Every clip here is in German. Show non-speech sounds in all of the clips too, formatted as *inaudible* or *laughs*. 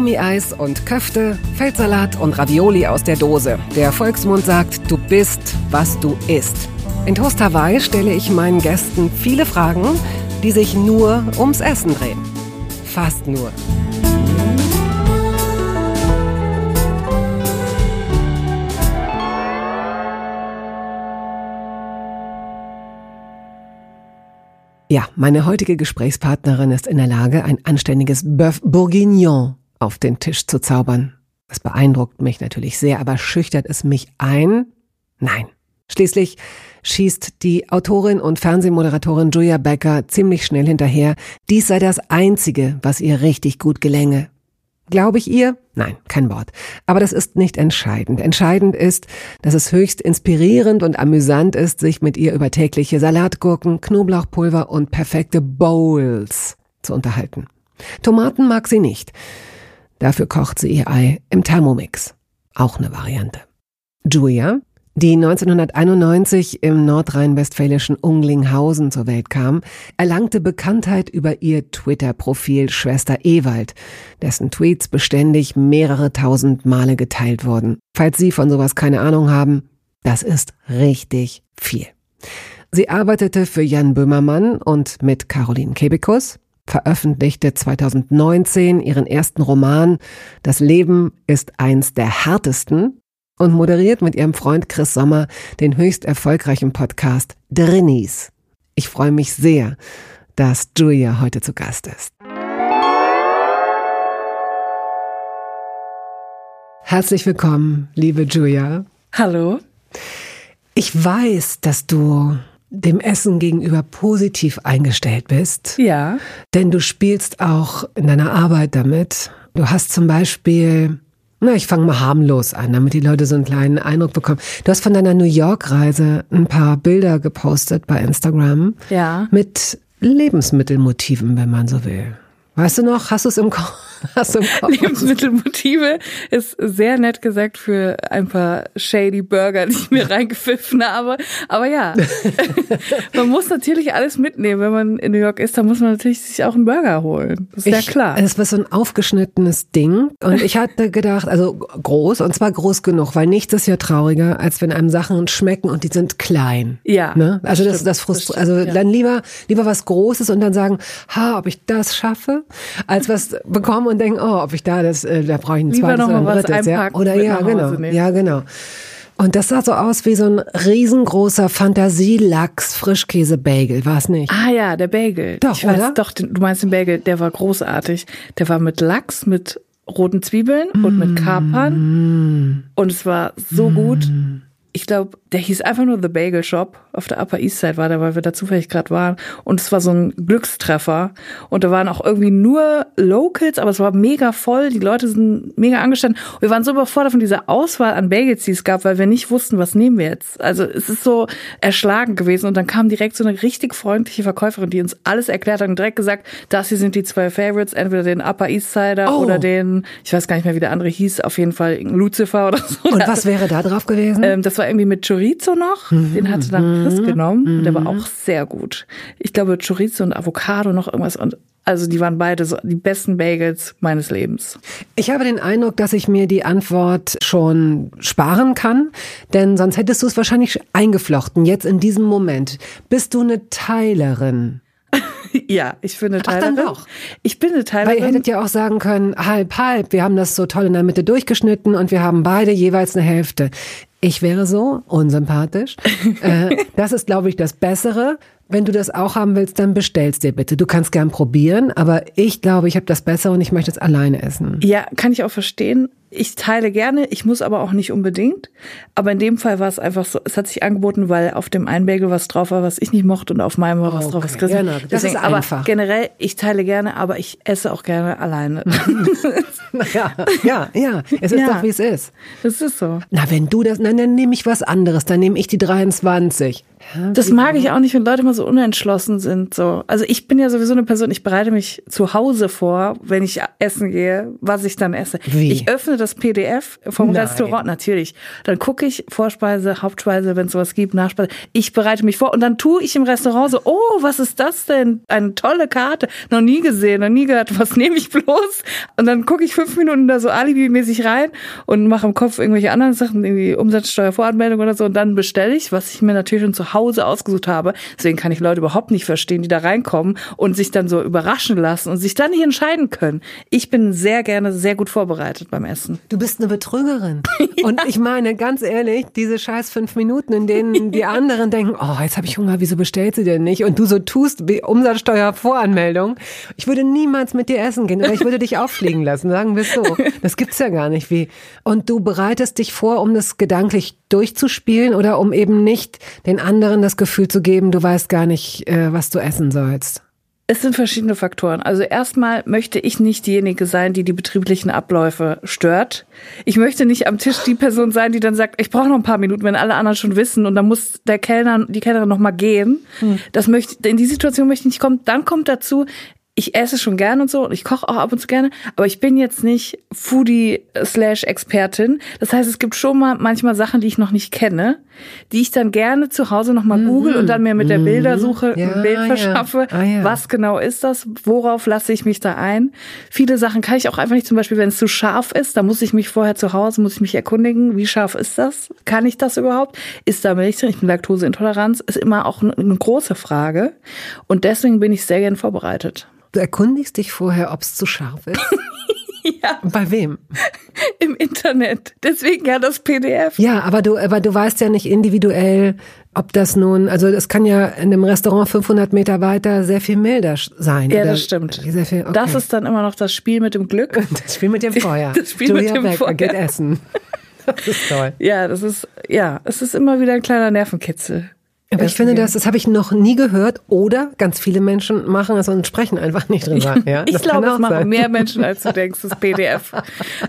Gummieis und Köfte, Feldsalat und Ravioli aus der Dose. Der Volksmund sagt, du bist, was du isst. In Toast Hawaii stelle ich meinen Gästen viele Fragen, die sich nur ums Essen drehen. Fast nur. Ja, meine heutige Gesprächspartnerin ist in der Lage, ein anständiges Bœuf Bourguignon auf den Tisch zu zaubern. Das beeindruckt mich natürlich sehr, aber schüchtert es mich ein? Nein. Schließlich schießt die Autorin und Fernsehmoderatorin Julia Becker ziemlich schnell hinterher, dies sei das Einzige, was ihr richtig gut gelänge. Glaube ich ihr? Nein, kein Wort. Aber das ist nicht entscheidend. Entscheidend ist, dass es höchst inspirierend und amüsant ist, sich mit ihr über tägliche Salatgurken, Knoblauchpulver und perfekte Bowls zu unterhalten. Tomaten mag sie nicht. Dafür kocht sie ihr Ei im Thermomix. Auch eine Variante. Julia die 1991 im nordrhein-westfälischen Unglinghausen zur Welt kam, erlangte Bekanntheit über ihr Twitter-Profil Schwester Ewald, dessen Tweets beständig mehrere tausend Male geteilt wurden. Falls Sie von sowas keine Ahnung haben, das ist richtig viel. Sie arbeitete für Jan Böhmermann und mit Caroline Kebekus, veröffentlichte 2019 ihren ersten Roman Das Leben ist eins der härtesten und moderiert mit ihrem Freund Chris Sommer den höchst erfolgreichen Podcast Drinnies. Ich freue mich sehr, dass Julia heute zu Gast ist. Herzlich willkommen, liebe Julia. Hallo. Ich weiß, dass du dem Essen gegenüber positiv eingestellt bist. Ja. Denn du spielst auch in deiner Arbeit damit. Du hast zum Beispiel na, ich fange mal harmlos an, damit die Leute so einen kleinen Eindruck bekommen. Du hast von deiner New York-Reise ein paar Bilder gepostet bei Instagram. Ja. Mit Lebensmittelmotiven, wenn man so will. Weißt du noch, hast du es im Kopf? *laughs* Lebensmittelmotive ist sehr nett gesagt für ein paar shady Burger, die ich mir *laughs* reingepfiffen habe. Aber ja, *laughs* man muss natürlich alles mitnehmen. Wenn man in New York ist, dann muss man natürlich sich auch einen Burger holen. Das ist ich, ja klar. Es war so ein aufgeschnittenes Ding. Und ich hatte gedacht, also groß, und zwar groß genug, weil nichts ist ja trauriger, als wenn einem Sachen schmecken und die sind klein. Ja. Ne? Also das, das, das frustriert. Also ja. dann lieber, lieber was Großes und dann sagen, ha, ob ich das schaffe, als was bekommen und denken, oh, ob ich da das, äh, da brauche ich ein zweites oder ein drittes, ja. Oder ja, genau. Ja, genau. Und das sah so aus wie so ein riesengroßer Fantasielachs-Frischkäse-Bagel, war es nicht? Ah ja, der Bagel. Doch, ich oder? Weiß, doch, du meinst den Bagel, der war großartig. Der war mit Lachs, mit roten Zwiebeln mm. und mit Kapern. Mm. Und es war so mm. gut ich glaube, der hieß einfach nur The Bagel Shop auf der Upper East Side war der, weil wir da zufällig gerade waren. Und es war so ein Glückstreffer. Und da waren auch irgendwie nur Locals, aber es war mega voll. Die Leute sind mega angestanden. Und wir waren so überfordert von dieser Auswahl an Bagels, die es gab, weil wir nicht wussten, was nehmen wir jetzt. Also es ist so erschlagen gewesen. Und dann kam direkt so eine richtig freundliche Verkäuferin, die uns alles erklärt hat und direkt gesagt, das hier sind die zwei Favorites, entweder den Upper East Sider oh. oder den, ich weiß gar nicht mehr, wie der andere hieß, auf jeden Fall Lucifer oder so. Und was wäre da drauf gewesen? Ähm, war irgendwie mit Chorizo noch. Mhm. Den hatte dann Chris mhm. genommen. Mhm. Der war auch sehr gut. Ich glaube Chorizo und Avocado noch irgendwas und also die waren beide so die besten Bagels meines Lebens. Ich habe den Eindruck, dass ich mir die Antwort schon sparen kann, denn sonst hättest du es wahrscheinlich eingeflochten. Jetzt in diesem Moment. Bist du eine Teilerin? *laughs* ja, ich bin eine Teilerin. Ach, dann doch. Ich bin eine Teilerin. Weil ihr hättet ja auch sagen können, halb, halb. Wir haben das so toll in der Mitte durchgeschnitten und wir haben beide jeweils eine Hälfte. Ich wäre so unsympathisch. *laughs* äh, das ist, glaube ich, das Bessere. Wenn du das auch haben willst, dann bestellst dir bitte. Du kannst gern probieren, aber ich glaube, ich habe das Bessere und ich möchte es alleine essen. Ja, kann ich auch verstehen. Ich teile gerne, ich muss aber auch nicht unbedingt. Aber in dem Fall war es einfach so, es hat sich angeboten, weil auf dem einen Bagel was drauf war, was ich nicht mochte und auf meinem war was okay. drauf, was Chris genau. Das Deswegen, ist einfach. Aber generell, ich teile gerne, aber ich esse auch gerne alleine. *laughs* ja, ja, ja. Es ist ja, doch, wie es ist. Es ist so. Na, wenn du das, na, dann nehme ich was anderes. Dann nehme ich die 23. das mag ich auch nicht, wenn Leute immer so unentschlossen sind. So. Also ich bin ja sowieso eine Person, ich bereite mich zu Hause vor, wenn ich essen gehe, was ich dann esse. Wie? Ich öffne das PDF vom Nein. Restaurant, natürlich. Dann gucke ich Vorspeise, Hauptspeise, wenn es sowas gibt, Nachspeise. Ich bereite mich vor und dann tue ich im Restaurant so, oh, was ist das denn? Eine tolle Karte. Noch nie gesehen, noch nie gehört, was nehme ich bloß? Und dann gucke ich fünf Minuten da so alibi-mäßig rein und mache im Kopf irgendwelche anderen Sachen, irgendwie Umsatzsteuervoranmeldung oder so und dann bestelle ich, was ich mir natürlich schon zu Hause ausgesucht habe. Deswegen kann ich Leute überhaupt nicht verstehen, die da reinkommen und sich dann so überraschen lassen und sich dann nicht entscheiden können. Ich bin sehr gerne sehr gut vorbereitet beim Essen. Du bist eine Betrügerin. *laughs* Und ich meine, ganz ehrlich, diese scheiß fünf Minuten, in denen *laughs* die anderen denken, oh, jetzt habe ich Hunger, wieso bestellt sie denn nicht? Und du so tust wie Umsatzsteuervoranmeldung. Ich würde niemals mit dir essen gehen, oder ich würde dich auffliegen lassen, sagen wir so. Das gibt's ja gar nicht wie. Und du bereitest dich vor, um das gedanklich durchzuspielen oder um eben nicht den anderen das Gefühl zu geben, du weißt gar nicht, äh, was du essen sollst. Es sind verschiedene Faktoren. Also erstmal möchte ich nicht diejenige sein, die die betrieblichen Abläufe stört. Ich möchte nicht am Tisch die Person sein, die dann sagt, ich brauche noch ein paar Minuten, wenn alle anderen schon wissen und dann muss der Kellner, die Kellnerin noch mal gehen. Das möchte in die Situation möchte ich nicht kommen. Dann kommt dazu, ich esse schon gern und so und ich koche auch ab und zu gerne, aber ich bin jetzt nicht Foodie slash Expertin. Das heißt, es gibt schon mal manchmal Sachen, die ich noch nicht kenne, die ich dann gerne zu Hause noch mal google und dann mir mit der Bildersuche Ja, ein Bild ja. verschaffe. Ah, ja. Was genau ist das? Worauf lasse ich mich da ein? Viele Sachen kann ich auch einfach nicht, zum Beispiel, wenn es zu scharf ist, da muss ich mich vorher zu Hause, muss ich mich erkundigen, wie scharf ist das? Kann ich das überhaupt? Ist da Milch drin? Ich bin Laktoseintoleranz, ist immer auch eine große Frage. Und deswegen bin ich sehr gern vorbereitet. Du erkundigst dich vorher, ob es zu scharf ist. *laughs* Ja. Bei wem? *laughs* Im Internet. Deswegen ja das PDF. Ja, aber du, aber du weißt ja nicht individuell, ob das nun, also es kann ja in einem Restaurant 500 Meter weiter sehr viel milder sein. Ja, das stimmt. Sehr viel, okay. Das ist dann immer noch das Spiel mit dem Glück. *laughs* das Spiel mit dem Feuer. Das Spiel Julia mit dem Becker Feuer. geht essen. Das ist toll. Ja, das ist, ja, es ist immer wieder ein kleiner Nervenkitzel. Aber ich finde, das, das habe ich noch nie gehört. Oder ganz viele Menschen machen es und sprechen einfach nicht drüber. *laughs* Ja, ich glaube, es machen sein. mehr Menschen, als du *laughs* denkst, das PDF.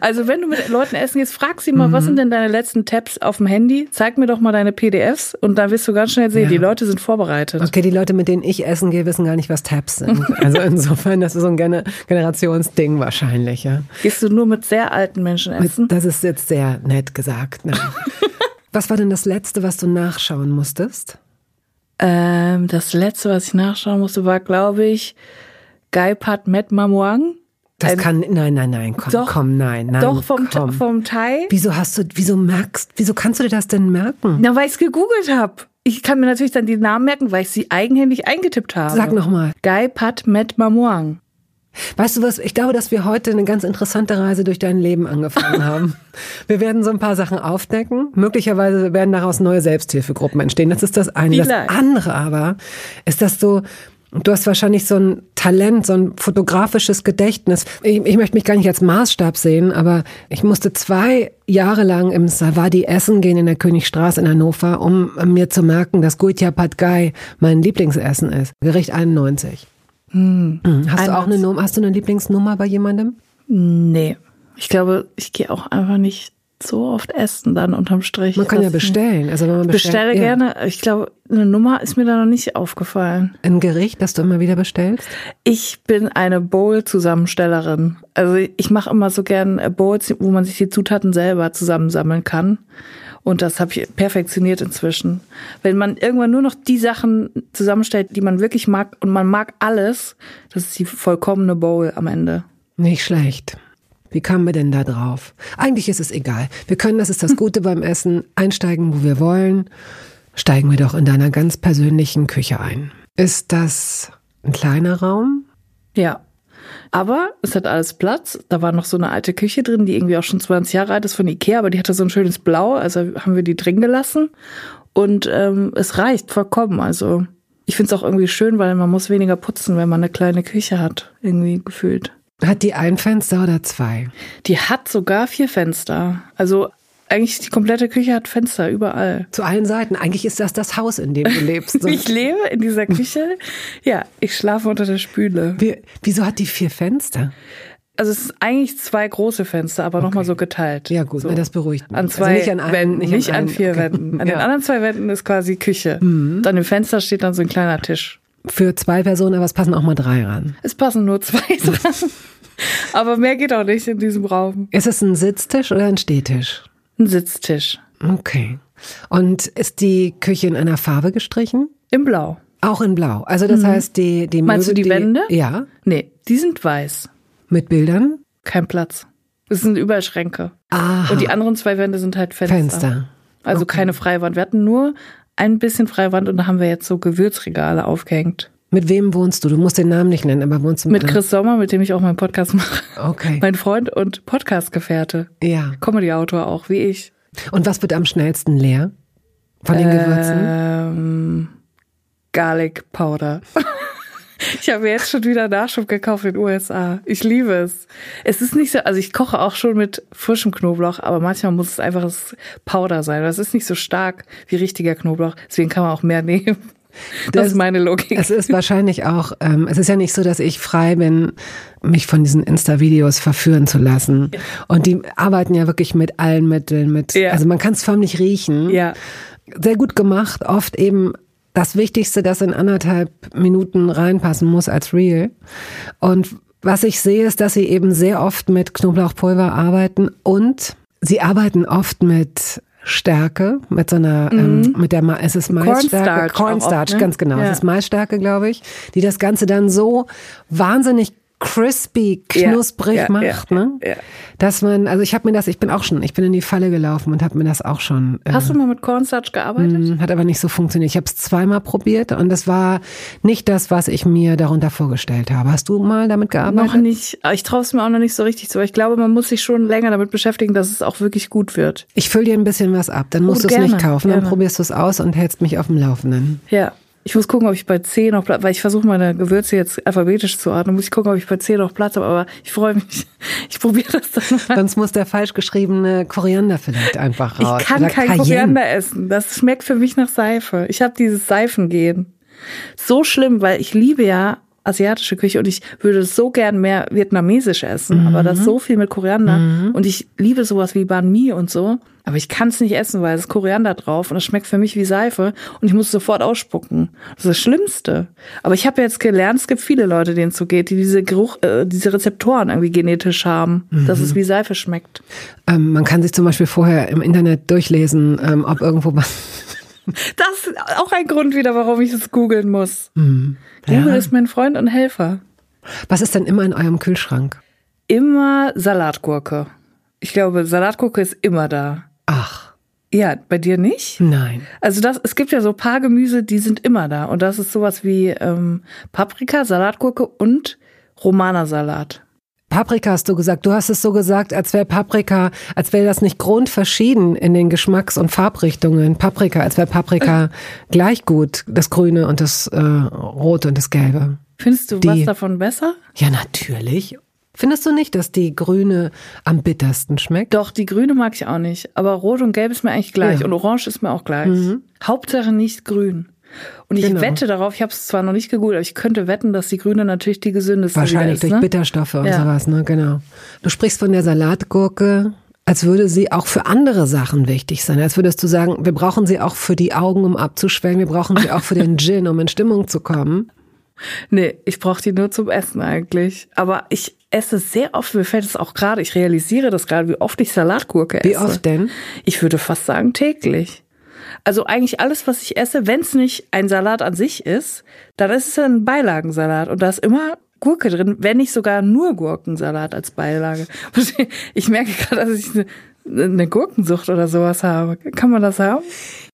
Also wenn du mit Leuten essen gehst, frag sie mal, Mhm. was sind denn deine letzten Tabs auf dem Handy? Zeig mir doch mal deine PDFs und dann wirst du ganz schnell sehen, Ja. die Leute sind vorbereitet. Okay, die Leute, mit denen ich essen gehe, wissen gar nicht, was Tabs sind. *laughs* Also insofern, das ist so ein Gener Generationsding wahrscheinlich, ja. Gehst du nur mit sehr alten Menschen essen? Das ist jetzt sehr nett gesagt. Was war denn das Letzte, was du nachschauen musstest? Ähm, das letzte, was ich nachschauen musste, war, glaube ich, Guy Pat Met Mamuang. Das kann, nein, nein, nein, komm, Doch, komm, nein, nein, Doch, vom, komm. vom Thai. Wieso hast du, wieso merkst, wieso kannst du dir das denn merken? Na, weil ich es gegoogelt habe. Ich kann mir natürlich dann die Namen merken, weil ich sie eigenhändig eingetippt habe. Sag noch mal. Guy Pat Met Mamuang. Weißt du was? Ich glaube, dass wir heute eine ganz interessante Reise durch dein Leben angefangen *laughs* haben. Wir werden so ein paar Sachen aufdecken. Möglicherweise werden daraus neue Selbsthilfegruppen entstehen. Das ist das eine. Das Vielleicht. andere aber ist, dass du Du hast wahrscheinlich so ein Talent, so ein fotografisches Gedächtnis. Ich, ich möchte mich gar nicht als Maßstab sehen, aber ich musste zwei Jahre lang im Savadi essen gehen in der Königstraße in Hannover, um mir zu merken, dass Gultia Pad Gai mein Lieblingsessen ist. Gericht 91. Hm. Hast du auch eine Nummer, hast du eine Lieblingsnummer bei jemandem? Nee. Ich glaube, ich gehe auch einfach nicht so oft essen dann unterm Strich. Man kann ja bestellen. Also wenn man bestellt, Bestelle ja. gerne. Ich glaube, eine Nummer ist mir da noch nicht aufgefallen. Ein Gericht, das du immer wieder bestellst? Ich bin eine Bowl-Zusammenstellerin. Also ich mache immer so gern äh, Bowls, wo man sich die Zutaten selber zusammensammeln kann. Und das habe ich perfektioniert inzwischen. Wenn man irgendwann nur noch die Sachen zusammenstellt, die man wirklich mag und man mag alles, das ist die vollkommene Bowl am Ende. Nicht schlecht. Wie kamen wir denn da drauf? Eigentlich ist es egal. Wir können, das ist das *laughs* Gute beim Essen, einsteigen, wo wir wollen. Steigen wir doch in deiner ganz persönlichen Küche ein. Ist das ein kleiner Raum? Ja. Aber es hat alles Platz. Da war noch so eine alte Küche drin, die irgendwie auch schon 20 Jahre alt ist von Ikea, aber die hatte so ein schönes Blau, also haben wir die drin gelassen. Und ähm, es reicht vollkommen. Also ich finde es auch irgendwie schön, weil man muss weniger putzen, wenn man eine kleine Küche hat, irgendwie gefühlt. Hat die ein Fenster oder zwei? Die hat sogar vier Fenster. Also eigentlich die komplette Küche hat Fenster überall. Zu allen Seiten. Eigentlich ist das das Haus, in dem du *laughs* lebst. Ich lebe in dieser Küche. Ja, ich schlafe unter der Spüle. Wie, wieso hat die vier Fenster? also es sind eigentlich zwei große Fenster, aber okay. nochmal so geteilt. Ja gut, so. Das beruhigt mich. An also zwei also nicht an einem, Wänden, nicht, nicht an, an, vier okay. Wänden. An ja. den anderen zwei Wänden ist quasi Küche. Mhm. Und an dem Fenster steht dann so ein kleiner Tisch. Für zwei Personen, aber es passen auch mal drei ran. Es passen nur zwei *laughs* dran. aber mehr geht auch nicht in diesem Raum. Ist es ein Sitztisch oder ein Stehtisch? Ein Sitztisch. Okay. Und ist die Küche in einer Farbe gestrichen? In Blau. Auch in Blau. Also das mhm. heißt, die, die Meinst Möbel, du die, die Wände? Ja. Nee, die sind weiß. Mit Bildern? Kein Platz. Es sind überall Schränke. Aha. Und die anderen zwei Wände sind halt Fenster. Fenster. Also okay. keine Freiwand. Wir hatten nur ein bisschen Freiwand und da haben wir jetzt so Gewürzregale aufgehängt. Mit wem wohnst du? Du musst den Namen nicht nennen, aber wohnst du mit Chris Sommer, mit dem ich auch meinen Podcast mache. Okay. Mein Freund und Podcastgefährte. Ja. Comedy-Autor auch, wie ich. Und was wird am schnellsten leer? Von den Gewürzen? Ähm, Garlic Powder. *laughs* Ich habe jetzt schon wieder Nachschub gekauft in den USA. Ich liebe es. Es ist nicht so, also ich koche auch schon mit frischem Knoblauch, aber manchmal muss es einfach das Powder sein. Das ist nicht so stark wie richtiger Knoblauch. Deswegen kann man auch mehr *laughs* nehmen. Das, das ist meine Logik. Es ist wahrscheinlich auch, ähm, es ist ja nicht so, dass ich frei bin, mich von diesen Insta-Videos verführen zu lassen. Ja. Und die arbeiten ja wirklich mit allen Mitteln, mit, ja. also man kann es förmlich riechen. Ja. Sehr gut gemacht, oft eben das Wichtigste, das in anderthalb Minuten reinpassen muss als Real. Und was ich sehe, ist, dass sie eben sehr oft mit Knoblauchpulver arbeiten und sie arbeiten oft mit Stärke, mit so einer, ähm, mhm. ähm, mit der, Ma es ist Maisstärke, Cornstarch, Cornstarch ne? ganz genau, ja. es ist Maisstärke, glaube ich, die das Ganze dann so wahnsinnig crispy, knusprig ja, ja, macht, ne? Ja, Dass man, also ich habe mir das, ich bin auch schon, ich bin in die Falle gelaufen und habe mir das auch schon. Äh, Hast du mal mit Cornstarch gearbeitet? Mh, hat aber nicht so funktioniert. Ich habe es zweimal probiert und das war nicht das, was ich mir darunter vorgestellt habe. Hast du mal damit gearbeitet? Noch nicht. Ich traue es mir auch noch nicht so richtig zu. Ich glaube, man muss sich schon länger damit beschäftigen, dass es auch wirklich gut wird. Ich fülle dir ein bisschen was ab. Dann musst oh, du es nicht kaufen. Gerne. Dann probierst du es aus und hältst mich auf dem Laufenden. Ja. Ich muss gucken, ob ich bei C noch Platz, weil ich versuche meine Gewürze jetzt alphabetisch zu ordnen, muss ich gucken, ob ich bei C noch Platz habe, aber ich freue mich. *laughs* Ich probiere das dann mal. Sonst muss der falsch geschriebene Koriander vielleicht einfach raus. Ich kann Oder kein Cayenne. Koriander essen. Das schmeckt für mich nach Seife. Ich habe dieses Seifengehen. So schlimm, weil ich liebe ja asiatische Küche und ich würde so gern mehr vietnamesisch essen, mhm. aber das so viel mit Koriander mhm. und ich liebe sowas wie Banh Mi und so, aber ich kann es nicht essen, weil es ist Koriander drauf und es schmeckt für mich wie Seife und ich muss sofort ausspucken. Das ist das Schlimmste. Aber ich habe jetzt gelernt, es gibt viele Leute, denen es so geht, die diese Geruch, äh, diese Rezeptoren irgendwie genetisch haben, mhm. dass es wie Seife schmeckt. Ähm, man kann sich zum Beispiel vorher im Internet durchlesen, ähm, ob irgendwo was das ist auch ein Grund wieder, warum ich es googeln muss. Mhm. Google ja. ist mein Freund und Helfer. Was ist denn immer in eurem Kühlschrank? Immer Salatgurke. Ich glaube, Salatgurke ist immer da. Ach. Ja, bei dir nicht? Nein. Also das, es gibt ja so paar Gemüse, die sind immer da. Und das ist sowas wie ähm, Paprika, Salatgurke und Romanersalat. Paprika hast du gesagt. Du hast es so gesagt, als wäre Paprika, als wäre das nicht grundverschieden in den Geschmacks- und Farbrichtungen. Paprika, als wäre Paprika gleich gut, das Grüne und das äh, Rote und das Gelbe. Findest du die, was davon besser? Ja, natürlich. Findest du nicht, dass die grüne am bittersten schmeckt? Doch, die grüne mag ich auch nicht. Aber rot und gelb ist mir eigentlich gleich. Ja. Und orange ist mir auch gleich. Mhm. Hauptsache nicht grün. Und ich genau. wette darauf, ich habe es zwar noch nicht gegoogelt, aber ich könnte wetten, dass die Grüne natürlich die gesündeste Wahrscheinlich ist. durch ne? Bitterstoffe und ja. sowas, ne? Genau. Du sprichst von der Salatgurke, als würde sie auch für andere Sachen wichtig sein. Als würdest du sagen, wir brauchen sie auch für die Augen, um abzuschwellen, wir brauchen sie auch für den *laughs* Gin, um in Stimmung zu kommen. Nee, ich brauche die nur zum Essen eigentlich. Aber ich esse sehr oft, mir fällt es auch gerade, ich realisiere das gerade, wie oft ich Salatgurke esse. Wie oft denn? Ich würde fast sagen täglich. Also eigentlich alles, was ich esse, wenn es nicht ein Salat an sich ist, dann ist es ein Beilagensalat und da ist immer Gurke drin, wenn nicht sogar nur Gurkensalat als Beilage. *laughs* Ich merke gerade, dass ich eine eine Gurkensucht oder sowas habe. Kann man das haben?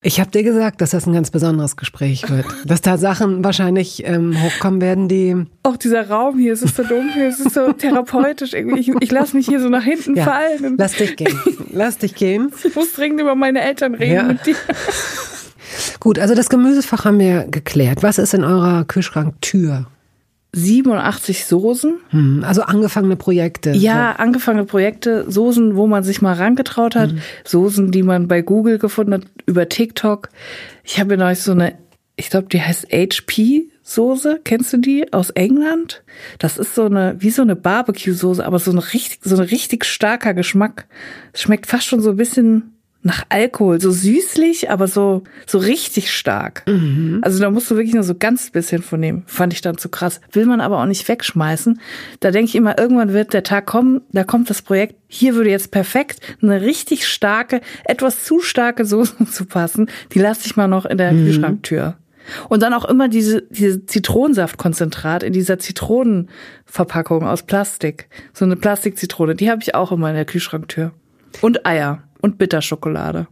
Ich habe dir gesagt, dass das ein ganz besonderes Gespräch wird. dass da Sachen wahrscheinlich ähm, hochkommen werden, die. Auch dieser Raum hier, es ist so dunkel, es ist so *laughs* therapeutisch. Irgendwie. Ich, ich lasse mich hier so nach hinten ja, fallen. Lass dich gehen. Lass dich gehen. *laughs* Ich muss dringend über meine Eltern reden ja. mit dir. Gut, also das Gemüsefach haben wir geklärt. Was ist in eurer Kühlschranktür? 87 Soßen. Hm, also angefangene Projekte. Ja, so. angefangene Projekte, Soßen, wo man sich mal rangetraut hat, mhm. Soßen, die man bei Google gefunden hat, über TikTok. Ich habe neulich so eine, ich glaube, die heißt HP Soße, kennst du die aus England? Das ist so eine wie so eine Barbecue Soße, aber so ein richtig so ein richtig starker Geschmack. Es schmeckt fast schon so ein bisschen nach Alkohol, so süßlich, aber so so richtig stark. Mhm. Also da musst du wirklich nur so ganz bisschen von nehmen. Fand ich dann zu krass. Will man aber auch nicht wegschmeißen. Da denke ich immer, irgendwann wird der Tag kommen, da kommt das Projekt. Hier würde jetzt perfekt eine richtig starke, etwas zu starke Soße *laughs* zu passen. Die lasse ich mal noch in der mhm. Kühlschranktür. Und dann auch immer diese, diese Zitronensaftkonzentrat in dieser Zitronenverpackung aus Plastik. So eine Plastikzitrone, die habe ich auch immer in der Kühlschranktür. Und Eier und Bitterschokolade.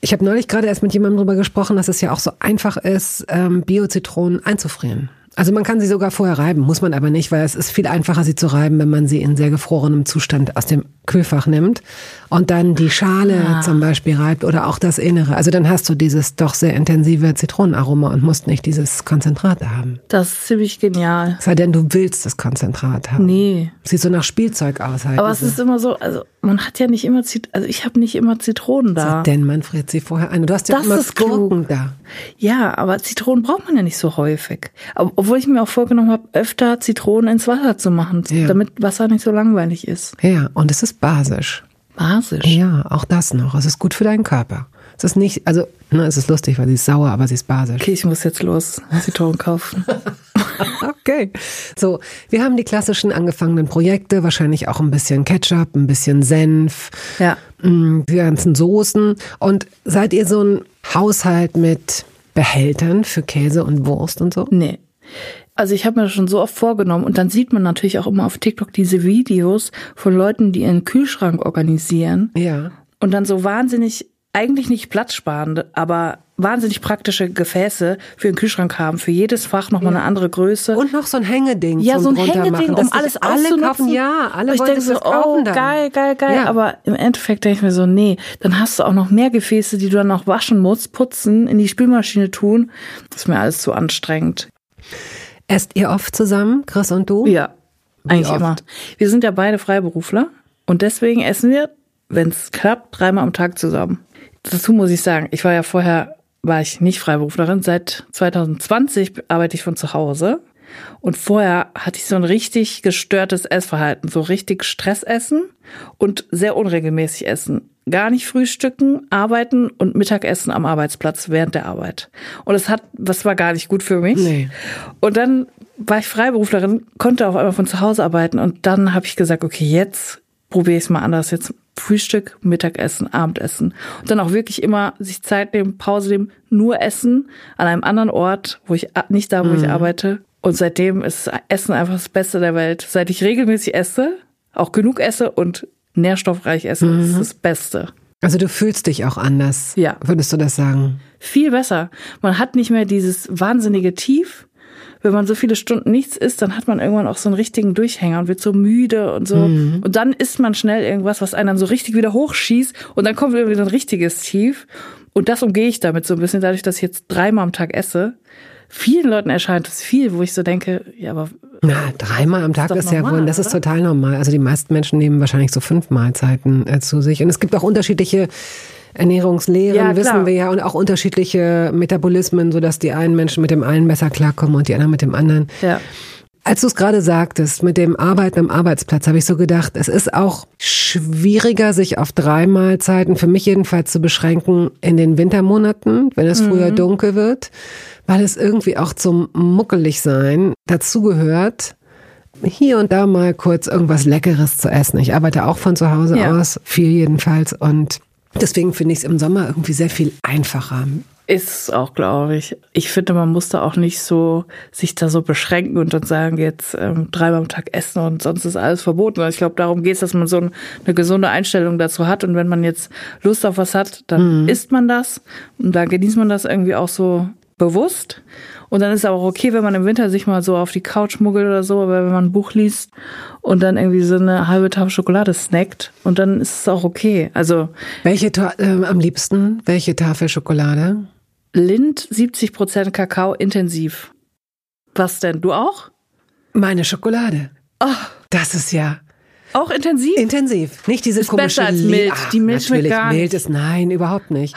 Ich habe neulich gerade erst mit jemandem darüber gesprochen, dass es ja auch so einfach ist, ähm, Biozitronen einzufrieren. Also man kann sie sogar vorher reiben, muss man aber nicht, weil es ist viel einfacher, sie zu reiben, wenn man sie in sehr gefrorenem Zustand aus dem Kühlfach nimmt und dann die Schale ah. zum Beispiel reibt oder auch das Innere. Also dann hast du dieses doch sehr intensive Zitronenaroma und musst nicht dieses Konzentrat haben. Das ist ziemlich genial. Sei denn, du willst das Konzentrat haben. Nee. Sieht so nach Spielzeug aus halt. Aber es ist immer so, also man hat ja nicht immer, Zit also ich habe nicht immer Zitronen da. Sei denn, man friert sie vorher ein. Du hast ja das immer Gurken da. Ja, aber Zitronen braucht man ja nicht so häufig. Obwohl ich mir auch vorgenommen habe, öfter Zitronen ins Wasser zu machen, ja. damit Wasser nicht so langweilig ist. Ja, und es ist basisch. Basisch? Ja, auch das noch. Es ist gut für deinen Körper. Es ist nicht, also, ne, es ist lustig, weil sie ist sauer, aber sie ist basisch. Okay, ich muss jetzt los Zitronen kaufen. *laughs* okay. So, wir haben die klassischen angefangenen Projekte, wahrscheinlich auch ein bisschen Ketchup, ein bisschen Senf, ja. Mm, die ganzen Soßen. Und seid ihr so ein Haushalt mit Behältern für Käse und Wurst und so? Nee. Also ich habe mir das schon so oft vorgenommen und dann sieht man natürlich auch immer auf TikTok diese Videos von Leuten, die ihren Kühlschrank organisieren. Ja. Und dann so wahnsinnig, eigentlich nicht platzsparende, aber wahnsinnig praktische Gefäße für den Kühlschrank haben. Für jedes Fach nochmal ja. eine andere Größe. Und noch so ein Hängeding. Ja, so ein Hängeding, um alles alle kaufen. Ja, alle ich wollen denke so, oh, dann. geil, geil, geil. Ja. Aber im Endeffekt denke ich mir so, nee, dann hast du auch noch mehr Gefäße, die du dann noch waschen musst, putzen, in die Spülmaschine tun. Das ist mir alles zu anstrengend. Esst ihr oft zusammen, Chris und du? Ja, eigentlich immer. Wir sind ja beide Freiberufler und deswegen essen wir, wenn es klappt, dreimal am Tag zusammen. Dazu muss ich sagen, ich war ja vorher, war ich nicht Freiberuflerin. Seit 2020 arbeite ich von zu Hause. Und vorher hatte ich so ein richtig gestörtes Essverhalten, so richtig Stressessen und sehr unregelmäßig essen gar nicht frühstücken, arbeiten und Mittagessen am Arbeitsplatz während der Arbeit. Und es hat, was war gar nicht gut für mich. Nee. Und dann war ich Freiberuflerin, konnte auf einmal von zu Hause arbeiten und dann habe ich gesagt, okay, jetzt probiere ich es mal anders. Jetzt Frühstück, Mittagessen, Abendessen. Und dann auch wirklich immer sich Zeit nehmen, Pause nehmen, nur essen an einem anderen Ort, wo ich nicht da, wo mhm. ich arbeite. Und seitdem ist Essen einfach das Beste der Welt. Seit ich regelmäßig esse, auch genug esse und nährstoffreich essen. Mhm. Ist das Beste. Also du fühlst dich auch anders. Ja. Würdest du das sagen? Viel besser. Man hat nicht mehr dieses wahnsinnige Tief. Wenn man so viele Stunden nichts isst, dann hat man irgendwann auch so einen richtigen Durchhänger und wird so müde und so. Mhm. Und dann isst man schnell irgendwas, was einen dann so richtig wieder hochschießt und dann kommt wieder ein richtiges Tief. Und das umgehe ich damit so ein bisschen, dadurch, dass ich jetzt dreimal am Tag esse vielen Leuten erscheint das viel, wo ich so denke, ja, aber. Na, dreimal am Tag ist, ist normal, ja wohl, das oder? ist total normal. Also die meisten Menschen nehmen wahrscheinlich so fünf Mahlzeiten äh, zu sich. Und es gibt auch unterschiedliche Ernährungslehren, ja, wissen wir ja, und auch unterschiedliche Metabolismen, sodass die einen Menschen mit dem einen besser klarkommen und die anderen mit dem anderen. Ja. Als du es gerade sagtest, mit dem Arbeiten am Arbeitsplatz, habe ich so gedacht, es ist auch schwieriger, sich auf drei Mahlzeiten, für mich jedenfalls, zu beschränken in den Wintermonaten, wenn es mhm. früher dunkel wird weil es irgendwie auch zum Muckeligsein dazugehört, hier und da mal kurz irgendwas Leckeres zu essen. Ich arbeite auch von zu Hause ja. aus, viel jedenfalls. Und deswegen finde ich es im Sommer irgendwie sehr viel einfacher. Ist auch, glaube ich. Ich finde, man muss da auch nicht so sich da so beschränken und dann sagen, jetzt ähm, dreimal am Tag essen und sonst ist alles verboten. Also ich glaube, darum geht es, dass man so ein, eine gesunde Einstellung dazu hat. Und wenn man jetzt Lust auf was hat, dann mhm. isst man das und dann genießt man das irgendwie auch so bewusst. Und dann ist es auch okay, wenn man im Winter sich mal so auf die Couch muggelt oder so, aber wenn man ein Buch liest und dann irgendwie so eine halbe Tafel Schokolade snackt und dann ist es auch okay. Also welche äh, am liebsten? Welche Tafel Schokolade? Lind 70% Kakao intensiv. Was denn? Du auch? Meine Schokolade. Oh. Das ist ja Auch intensiv? Intensiv. Nicht diese Ist komische besser als mild. Ah, Die Milch schmeckt natürlich, gar mild nicht. ist nein, überhaupt nicht.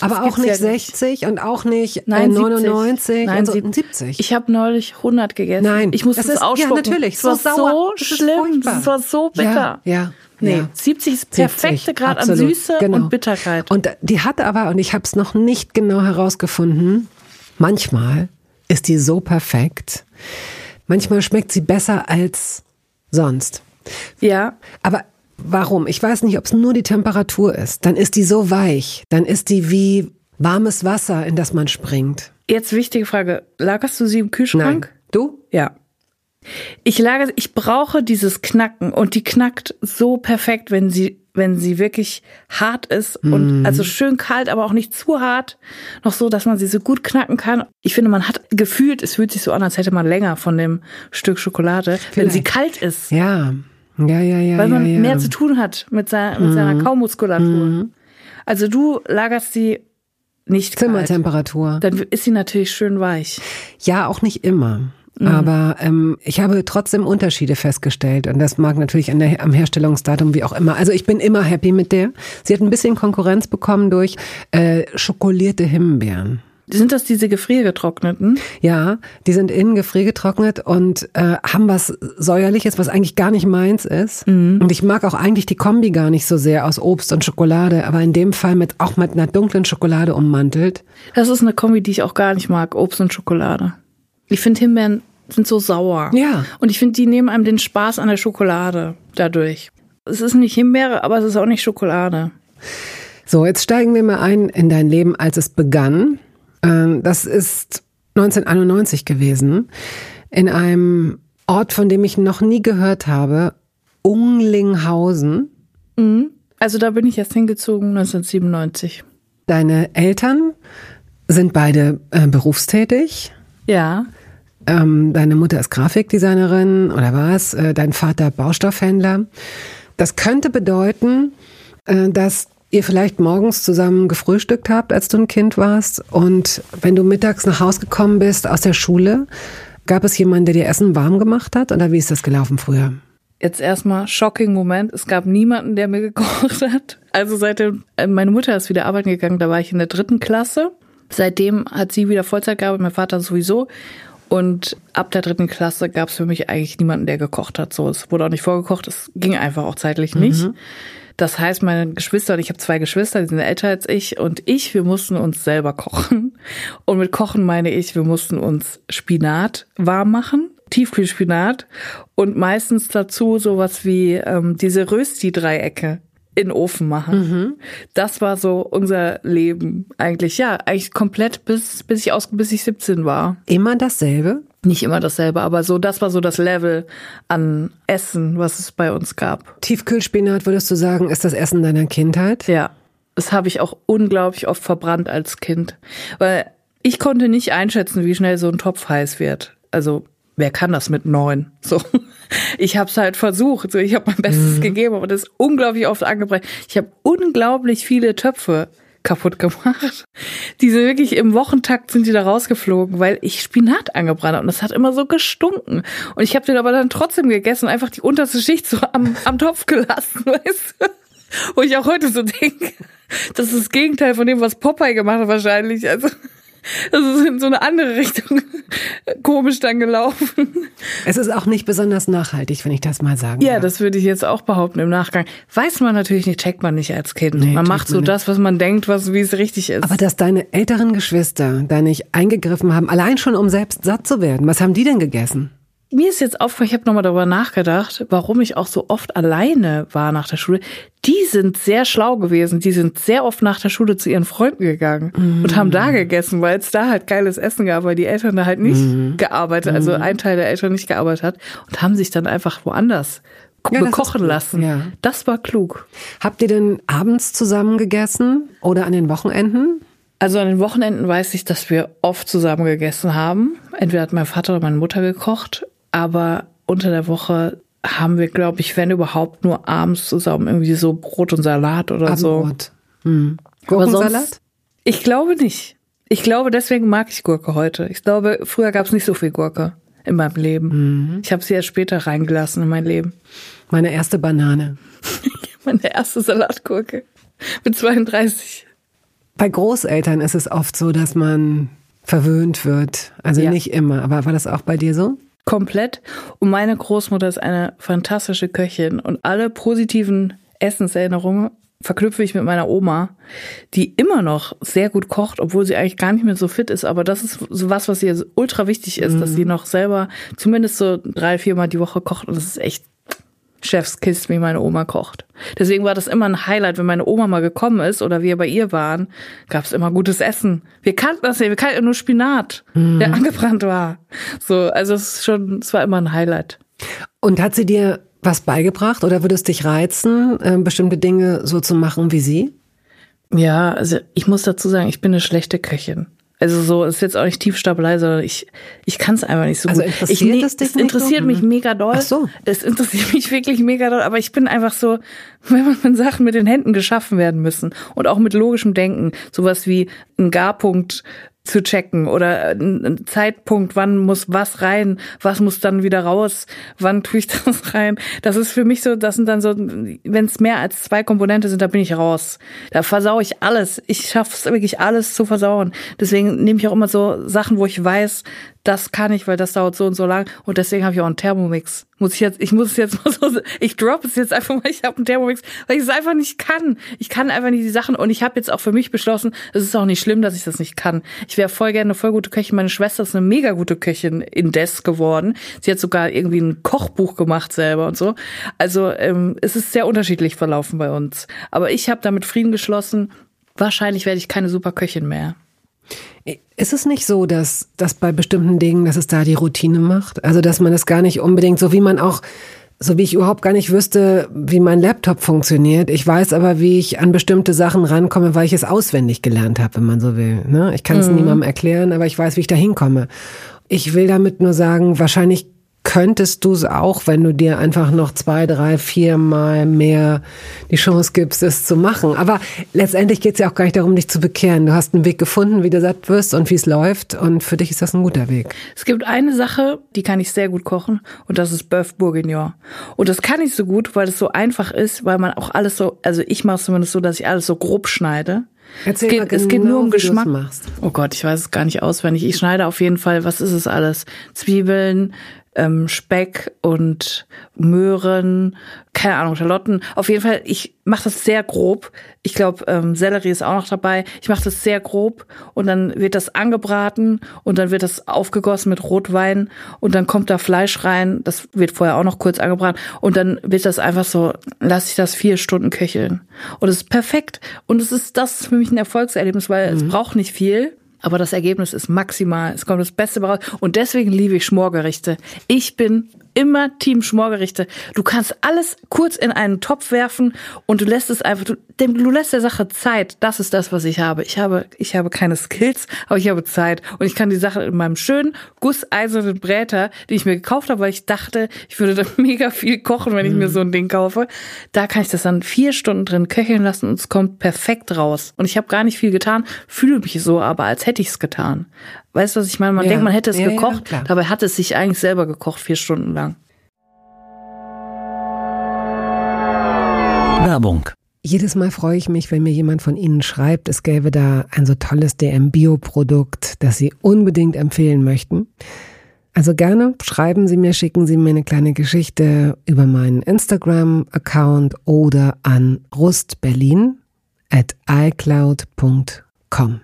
Aber auch nicht ja nicht. 60 und auch nicht äh, Nein, 99 Nein, so, sieb- 70. Ich habe neulich 100 gegessen. Nein, ich musste das es ist- ja, ausspucken. natürlich, Es war so sauer. so Das schlimm. Es war so bitter. Ja, ja. Nee, ja. 70 ist 70, perfekte Grad an Süße genau. und Bitterkeit. Und die hatte aber, und ich habe es noch nicht genau herausgefunden, manchmal ist die so perfekt, manchmal schmeckt sie besser als sonst. Ja, Aber warum? Ich weiß nicht, ob es nur die Temperatur ist. Dann ist die so weich, dann ist die wie warmes Wasser, in das man springt. jetzt wichtige Frage. Lagerst du sie im Kühlschrank? Du? Ja. Ich lagere, ich brauche dieses Knacken und die knackt so perfekt, wenn sie, wenn sie wirklich hart ist Mhm. und also schön kalt, aber auch nicht zu hart. Noch so, dass man sie so gut knacken kann. Ich finde, man hat gefühlt, es fühlt sich so an, als hätte man länger von dem Stück Schokolade, wenn sie Vielleicht. kalt ist. Ja. Ja, ja, ja. Weil man ja, ja. mehr zu tun hat mit, seiner, mit Mhm. seiner Kaumuskulatur. Also du lagerst sie nicht kalt. Zimmertemperatur. Dann ist sie natürlich schön weich. Ja, auch nicht immer. Mhm. Aber ähm, ich habe trotzdem Unterschiede festgestellt und das mag natürlich an der, am Herstellungsdatum wie auch immer. Also ich bin immer happy mit der. Sie hat ein bisschen Konkurrenz bekommen durch äh, schokolierte Himbeeren. Sind das diese gefriergetrockneten? Ja, die sind innen gefriergetrocknet und äh, haben was säuerliches, was eigentlich gar nicht meins ist. Mhm. Und ich mag auch eigentlich die Kombi gar nicht so sehr aus Obst und Schokolade, aber in dem Fall mit auch mit einer dunklen Schokolade ummantelt. Das ist eine Kombi, die ich auch gar nicht mag, Obst und Schokolade. Ich finde Himbeeren sind so sauer. Ja. Und ich finde, die nehmen einem den Spaß an der Schokolade dadurch. Es ist nicht Himbeere, aber es ist auch nicht Schokolade. So, jetzt steigen wir mal ein in dein Leben, als es begann. Ähm, Das ist 1991 gewesen, in einem Ort, von dem ich noch nie gehört habe, Unglinghausen. Also da bin ich erst hingezogen 1997. Deine Eltern sind beide äh, berufstätig. Ja. Ähm, deine Mutter ist Grafikdesignerin oder was? Äh, dein Vater Baustoffhändler. Das könnte bedeuten, äh, dass ihr vielleicht morgens zusammen gefrühstückt habt, als du ein Kind warst. Und wenn du mittags nach Hause gekommen bist aus der Schule, gab es jemanden, der dir Essen warm gemacht hat? Oder wie ist das gelaufen früher? Jetzt erstmal shocking Moment. Es gab niemanden, der mir *laughs* gekocht hat. Also seitdem, äh, meine Mutter ist wieder arbeiten gegangen, da war ich in der dritten Klasse. Seitdem hat sie wieder Vollzeit gearbeitet, mein Vater sowieso. Und ab der dritten Klasse gab es für mich eigentlich niemanden, der gekocht hat. So, es wurde auch nicht vorgekocht, es ging einfach auch zeitlich nicht. Das heißt, meine Geschwister und ich habe zwei Geschwister, die sind älter als ich und ich, wir mussten uns selber kochen. Und mit Kochen meine ich, wir mussten uns Spinat warm machen, Tiefkühlspinat und meistens dazu sowas wie ähm, diese Rösti-Dreiecke in den Ofen machen. Das war so unser Leben eigentlich. Ja, eigentlich komplett bis bis ich aus bis ich 17 war. Immer dasselbe? Nicht immer dasselbe, aber so das war so das Level an Essen, was es bei uns gab. Tiefkühlspinat, würdest du sagen, ist das Essen deiner Kindheit? Ja, das habe ich auch unglaublich oft verbrannt als Kind, weil ich konnte nicht einschätzen, wie schnell so ein Topf heiß wird. Also wer kann das mit neun? So, *laughs* ich habe es halt versucht. So, ich habe mein Bestes gegeben, aber das ist unglaublich oft angebracht. Ich habe unglaublich viele Töpfe kaputt gemacht. Die sind wirklich im Wochentakt sind die da rausgeflogen, weil ich Spinat angebrannt habe und das hat immer so gestunken. Und ich habe den aber dann trotzdem gegessen und einfach die unterste Schicht so am, am Topf gelassen, *laughs* weißt du? Wo ich auch heute so denke, das ist das Gegenteil von dem, was Popeye gemacht hat wahrscheinlich. Also *laughs* das ist in so eine andere Richtung *laughs* komisch dann gelaufen. Es ist auch nicht besonders nachhaltig, wenn ich das mal sagen Ja, darf. das würde ich jetzt auch behaupten im Nachgang. Weiß man natürlich nicht, checkt man nicht als Kind. Nee, man macht so man das, was man denkt, was wie es richtig ist. Aber dass deine älteren Geschwister da nicht eingegriffen haben, allein schon um selbst satt zu werden, was haben die denn gegessen? Mir ist jetzt aufgefallen, ich habe nochmal darüber nachgedacht, warum ich auch so oft alleine war nach der Schule. Die sind sehr schlau gewesen. Die sind sehr oft nach der Schule zu ihren Freunden gegangen und haben da gegessen, weil es da halt geiles Essen gab, weil die Eltern da halt nicht gearbeitet, also ein Teil der Eltern nicht gearbeitet hat und haben sich dann einfach woanders Ja, bekochen lassen. ja. Das war klug. Habt ihr denn abends zusammen gegessen oder an den Wochenenden? Also an den Wochenenden weiß ich, dass wir oft zusammen gegessen haben. Entweder hat mein Vater oder meine Mutter gekocht, aber unter der Woche haben wir, glaube ich, wenn überhaupt nur abends zusammen irgendwie so Brot und Salat oder so. Abendbrot. Hm. Aber Gurkensalat? sonst- Ich glaube nicht. Ich glaube, deswegen mag ich Gurke heute. Ich glaube, früher gab es nicht so viel Gurke. in meinem Leben. Mhm. Ich habe sie erst später reingelassen in mein Leben. Meine erste Banane. *laughs* Meine erste Salatgurke mit 32. Bei Großeltern ist es oft so, dass man verwöhnt wird. Also ja. nicht immer, aber war das auch bei dir so? Komplett. Und meine Großmutter ist eine fantastische Köchin und alle positiven Essenserinnerungen verknüpfe ich mit meiner Oma, die immer noch sehr gut kocht, obwohl sie eigentlich gar nicht mehr so fit ist. Aber das ist so was, was ihr ultra wichtig ist, mhm. dass sie noch selber zumindest so drei, viermal die Woche kocht. Und das ist echt Chefskiss, wie meine Oma kocht. Deswegen war das immer ein Highlight, wenn meine Oma mal gekommen ist oder wir bei ihr waren, gab es immer gutes Essen. Wir kannten das ja, wir kannten nur Spinat, mhm. der angebrannt war. So, also es ist schon, es war immer ein Highlight. Und hat sie dir was beigebracht oder würde es dich reizen, äh, bestimmte Dinge so zu machen wie sie? Ja, also ich muss dazu sagen, ich bin eine schlechte Köchin. Also so ist jetzt auch nicht Tiefstapelei, sondern ich ich kann es einfach nicht so also gut. Interessiert ich, es dich es interessiert mich mega doll. Ach so. Es interessiert mich wirklich mega doll, aber ich bin einfach so, wenn man wenn Sachen mit den Händen geschaffen werden müssen und auch mit logischem Denken, sowas wie ein Garpunkt zu checken oder ein Zeitpunkt, wann muss was rein, was muss dann wieder raus, wann tue ich *laughs* das rein. Das ist für mich so, das sind dann so, wenn es mehr als zwei Komponente sind, da bin ich raus. Da versau ich alles. Ich schaffe es wirklich alles zu versauen. Deswegen nehme ich auch immer so Sachen, wo ich weiß, das kann ich, weil das dauert so und so lang. Und deswegen habe ich auch einen Thermomix. Muss ich jetzt, ich muss es jetzt mal so, ich drop es jetzt einfach mal, ich habe einen Thermomix, weil ich es einfach nicht kann. Ich kann einfach nicht die Sachen und ich habe jetzt auch für mich beschlossen, es ist auch nicht schlimm, dass ich das nicht kann. Ich wäre voll gerne eine voll gute Köchin. Meine Schwester ist eine mega gute Köchin indes geworden. Sie hat sogar irgendwie ein Kochbuch gemacht selber und so. Also ähm, es ist sehr unterschiedlich verlaufen bei uns. Aber ich habe damit Frieden geschlossen. Wahrscheinlich werde ich keine super Köchin mehr. Ist es nicht so, dass, dass bei bestimmten Dingen, dass es da die Routine macht? Also, dass man es gar nicht unbedingt, so wie man auch, so wie ich überhaupt gar nicht wüsste, wie mein Laptop funktioniert. Ich weiß aber, wie ich an bestimmte Sachen rankomme, weil ich es auswendig gelernt habe, wenn man so will. Ne? Ich kann es mhm. niemandem erklären, aber ich weiß, wie ich da hinkomme. Ich will damit nur sagen, wahrscheinlich könntest du es auch, wenn du dir einfach noch zwei, drei, vier Mal mehr die Chance gibst, es zu machen. Aber letztendlich geht es ja auch gar nicht darum, dich zu bekehren. Du hast einen Weg gefunden, wie du satt wirst und wie es läuft. Und für dich ist das ein guter Weg. Es gibt eine Sache, die kann ich sehr gut kochen. Und das ist Bœuf Bourguignon. Und das kann ich so gut, weil es so einfach ist, weil man auch alles so, also ich mache es zumindest so, dass ich alles so grob schneide. Erzähl es geht, mal genau, es geht nur um Geschmack. Machst. Oh Gott, ich weiß es gar nicht auswendig. Ich schneide auf jeden Fall, was ist es alles? Zwiebeln, ähm, Speck und Möhren, keine Ahnung, Schalotten. Auf jeden Fall, ich mache das sehr grob. Ich glaube, ähm, Sellerie ist auch noch dabei. Ich mache das sehr grob und dann wird das angebraten und dann wird das aufgegossen mit Rotwein und dann kommt da Fleisch rein. Das wird vorher auch noch kurz angebraten und dann wird das einfach so, lasse ich das vier Stunden köcheln. Und es ist perfekt. Und es ist das ist für mich ein Erfolgserlebnis, weil mhm. es braucht nicht viel. Aber das Ergebnis ist maximal. Es kommt das Beste raus. Und deswegen liebe ich Schmorgerichte. Ich bin immer Team Schmorgerichte. Du kannst alles kurz in einen Topf werfen und du lässt es einfach, du, du lässt der Sache Zeit. Das ist das, was ich habe. Ich habe, ich habe keine Skills, aber ich habe Zeit und ich kann die Sache in meinem schönen gusseisernen Bräter, den ich mir gekauft habe, weil ich dachte, ich würde da *laughs* mega viel kochen, wenn ich mir mhm. so ein Ding kaufe. Da kann ich das dann vier Stunden drin köcheln lassen und es kommt perfekt raus. Und ich habe gar nicht viel getan, fühle mich so, aber als hätte ich es getan. Weißt du, was ich meine? Man ja. denkt, man hätte es ja, gekocht, ja, dabei hat es sich eigentlich selber gekocht, vier Stunden lang. Werbung. Jedes Mal freue ich mich, wenn mir jemand von Ihnen schreibt, es gäbe da ein so tolles DM-Bio-Produkt, das Sie unbedingt empfehlen möchten. Also gerne schreiben Sie mir, schicken Sie mir eine kleine Geschichte über meinen Instagram-Account oder an rustberlin at icloud.com.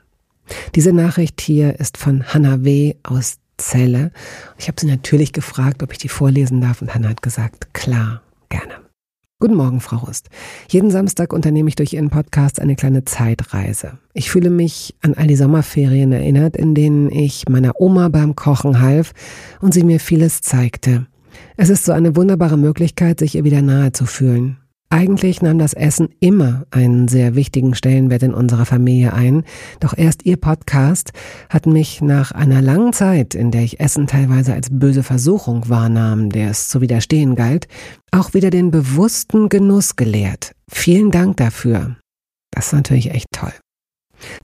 Diese Nachricht hier ist von Hannah W. aus Celle. Ich habe sie natürlich gefragt, ob ich die vorlesen darf und Hannah hat gesagt, klar, gerne. Guten Morgen, Frau Rust. Jeden Samstag unternehme ich durch Ihren Podcast eine kleine Zeitreise. Ich fühle mich an all die Sommerferien erinnert, in denen ich meiner Oma beim Kochen half und sie mir vieles zeigte. Es ist so eine wunderbare Möglichkeit, sich ihr wieder nahe zu fühlen. Eigentlich nahm das Essen immer einen sehr wichtigen Stellenwert in unserer Familie ein, doch erst Ihr Podcast hat mich nach einer langen Zeit, in der ich Essen teilweise als böse Versuchung wahrnahm, der es zu widerstehen galt, auch wieder den bewussten Genuss gelehrt. Vielen Dank dafür. Das ist natürlich echt toll.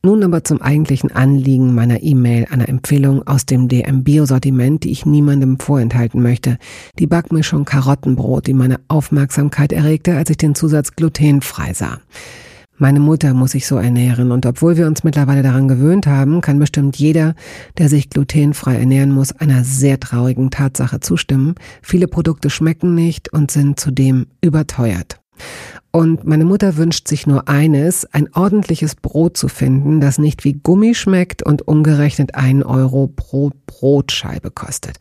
Nun aber zum eigentlichen Anliegen meiner E-Mail, einer Empfehlung aus dem DM Bio-Sortiment, die ich niemandem vorenthalten möchte. Die Backmischung Karottenbrot, die meine Aufmerksamkeit erregte, als ich den Zusatz glutenfrei sah. Meine Mutter muss sich so ernähren und obwohl wir uns mittlerweile daran gewöhnt haben, kann bestimmt jeder, der sich glutenfrei ernähren muss, einer sehr traurigen Tatsache zustimmen. Viele Produkte schmecken nicht und sind zudem überteuert. Und meine Mutter wünscht sich nur eines, ein ordentliches Brot zu finden, das nicht wie Gummi schmeckt und umgerechnet einen Euro pro Brotscheibe kostet.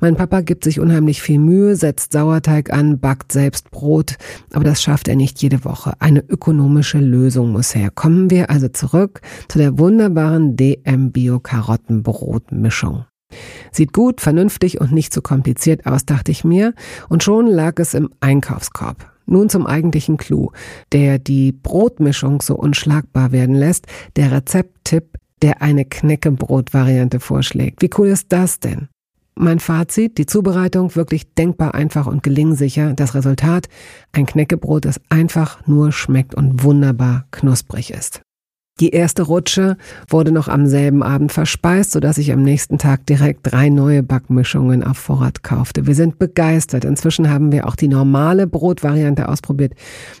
Mein Papa gibt sich unheimlich viel Mühe, setzt Sauerteig an, backt selbst Brot, aber das schafft er nicht jede Woche. Eine ökonomische Lösung muss her. Kommen wir also zurück zu der wunderbaren DM Bio Karottenbrotmischung. Sieht gut, vernünftig und nicht zu so kompliziert aus, dachte ich mir, und schon lag es im Einkaufskorb. Nun zum eigentlichen Clou, der die Brotmischung so unschlagbar werden lässt, der Rezepttipp, der eine Knäckebrot-Variante vorschlägt. Wie cool ist das denn? Mein Fazit, die Zubereitung wirklich denkbar einfach und gelingsicher. Das Resultat, ein Knäckebrot, das einfach nur schmeckt und wunderbar knusprig ist. Die erste Rutsche wurde noch am selben Abend verspeist, sodass ich am nächsten Tag direkt drei neue Backmischungen auf Vorrat kaufte. Wir sind begeistert. Inzwischen haben wir auch die normale Brotvariante ausprobiert,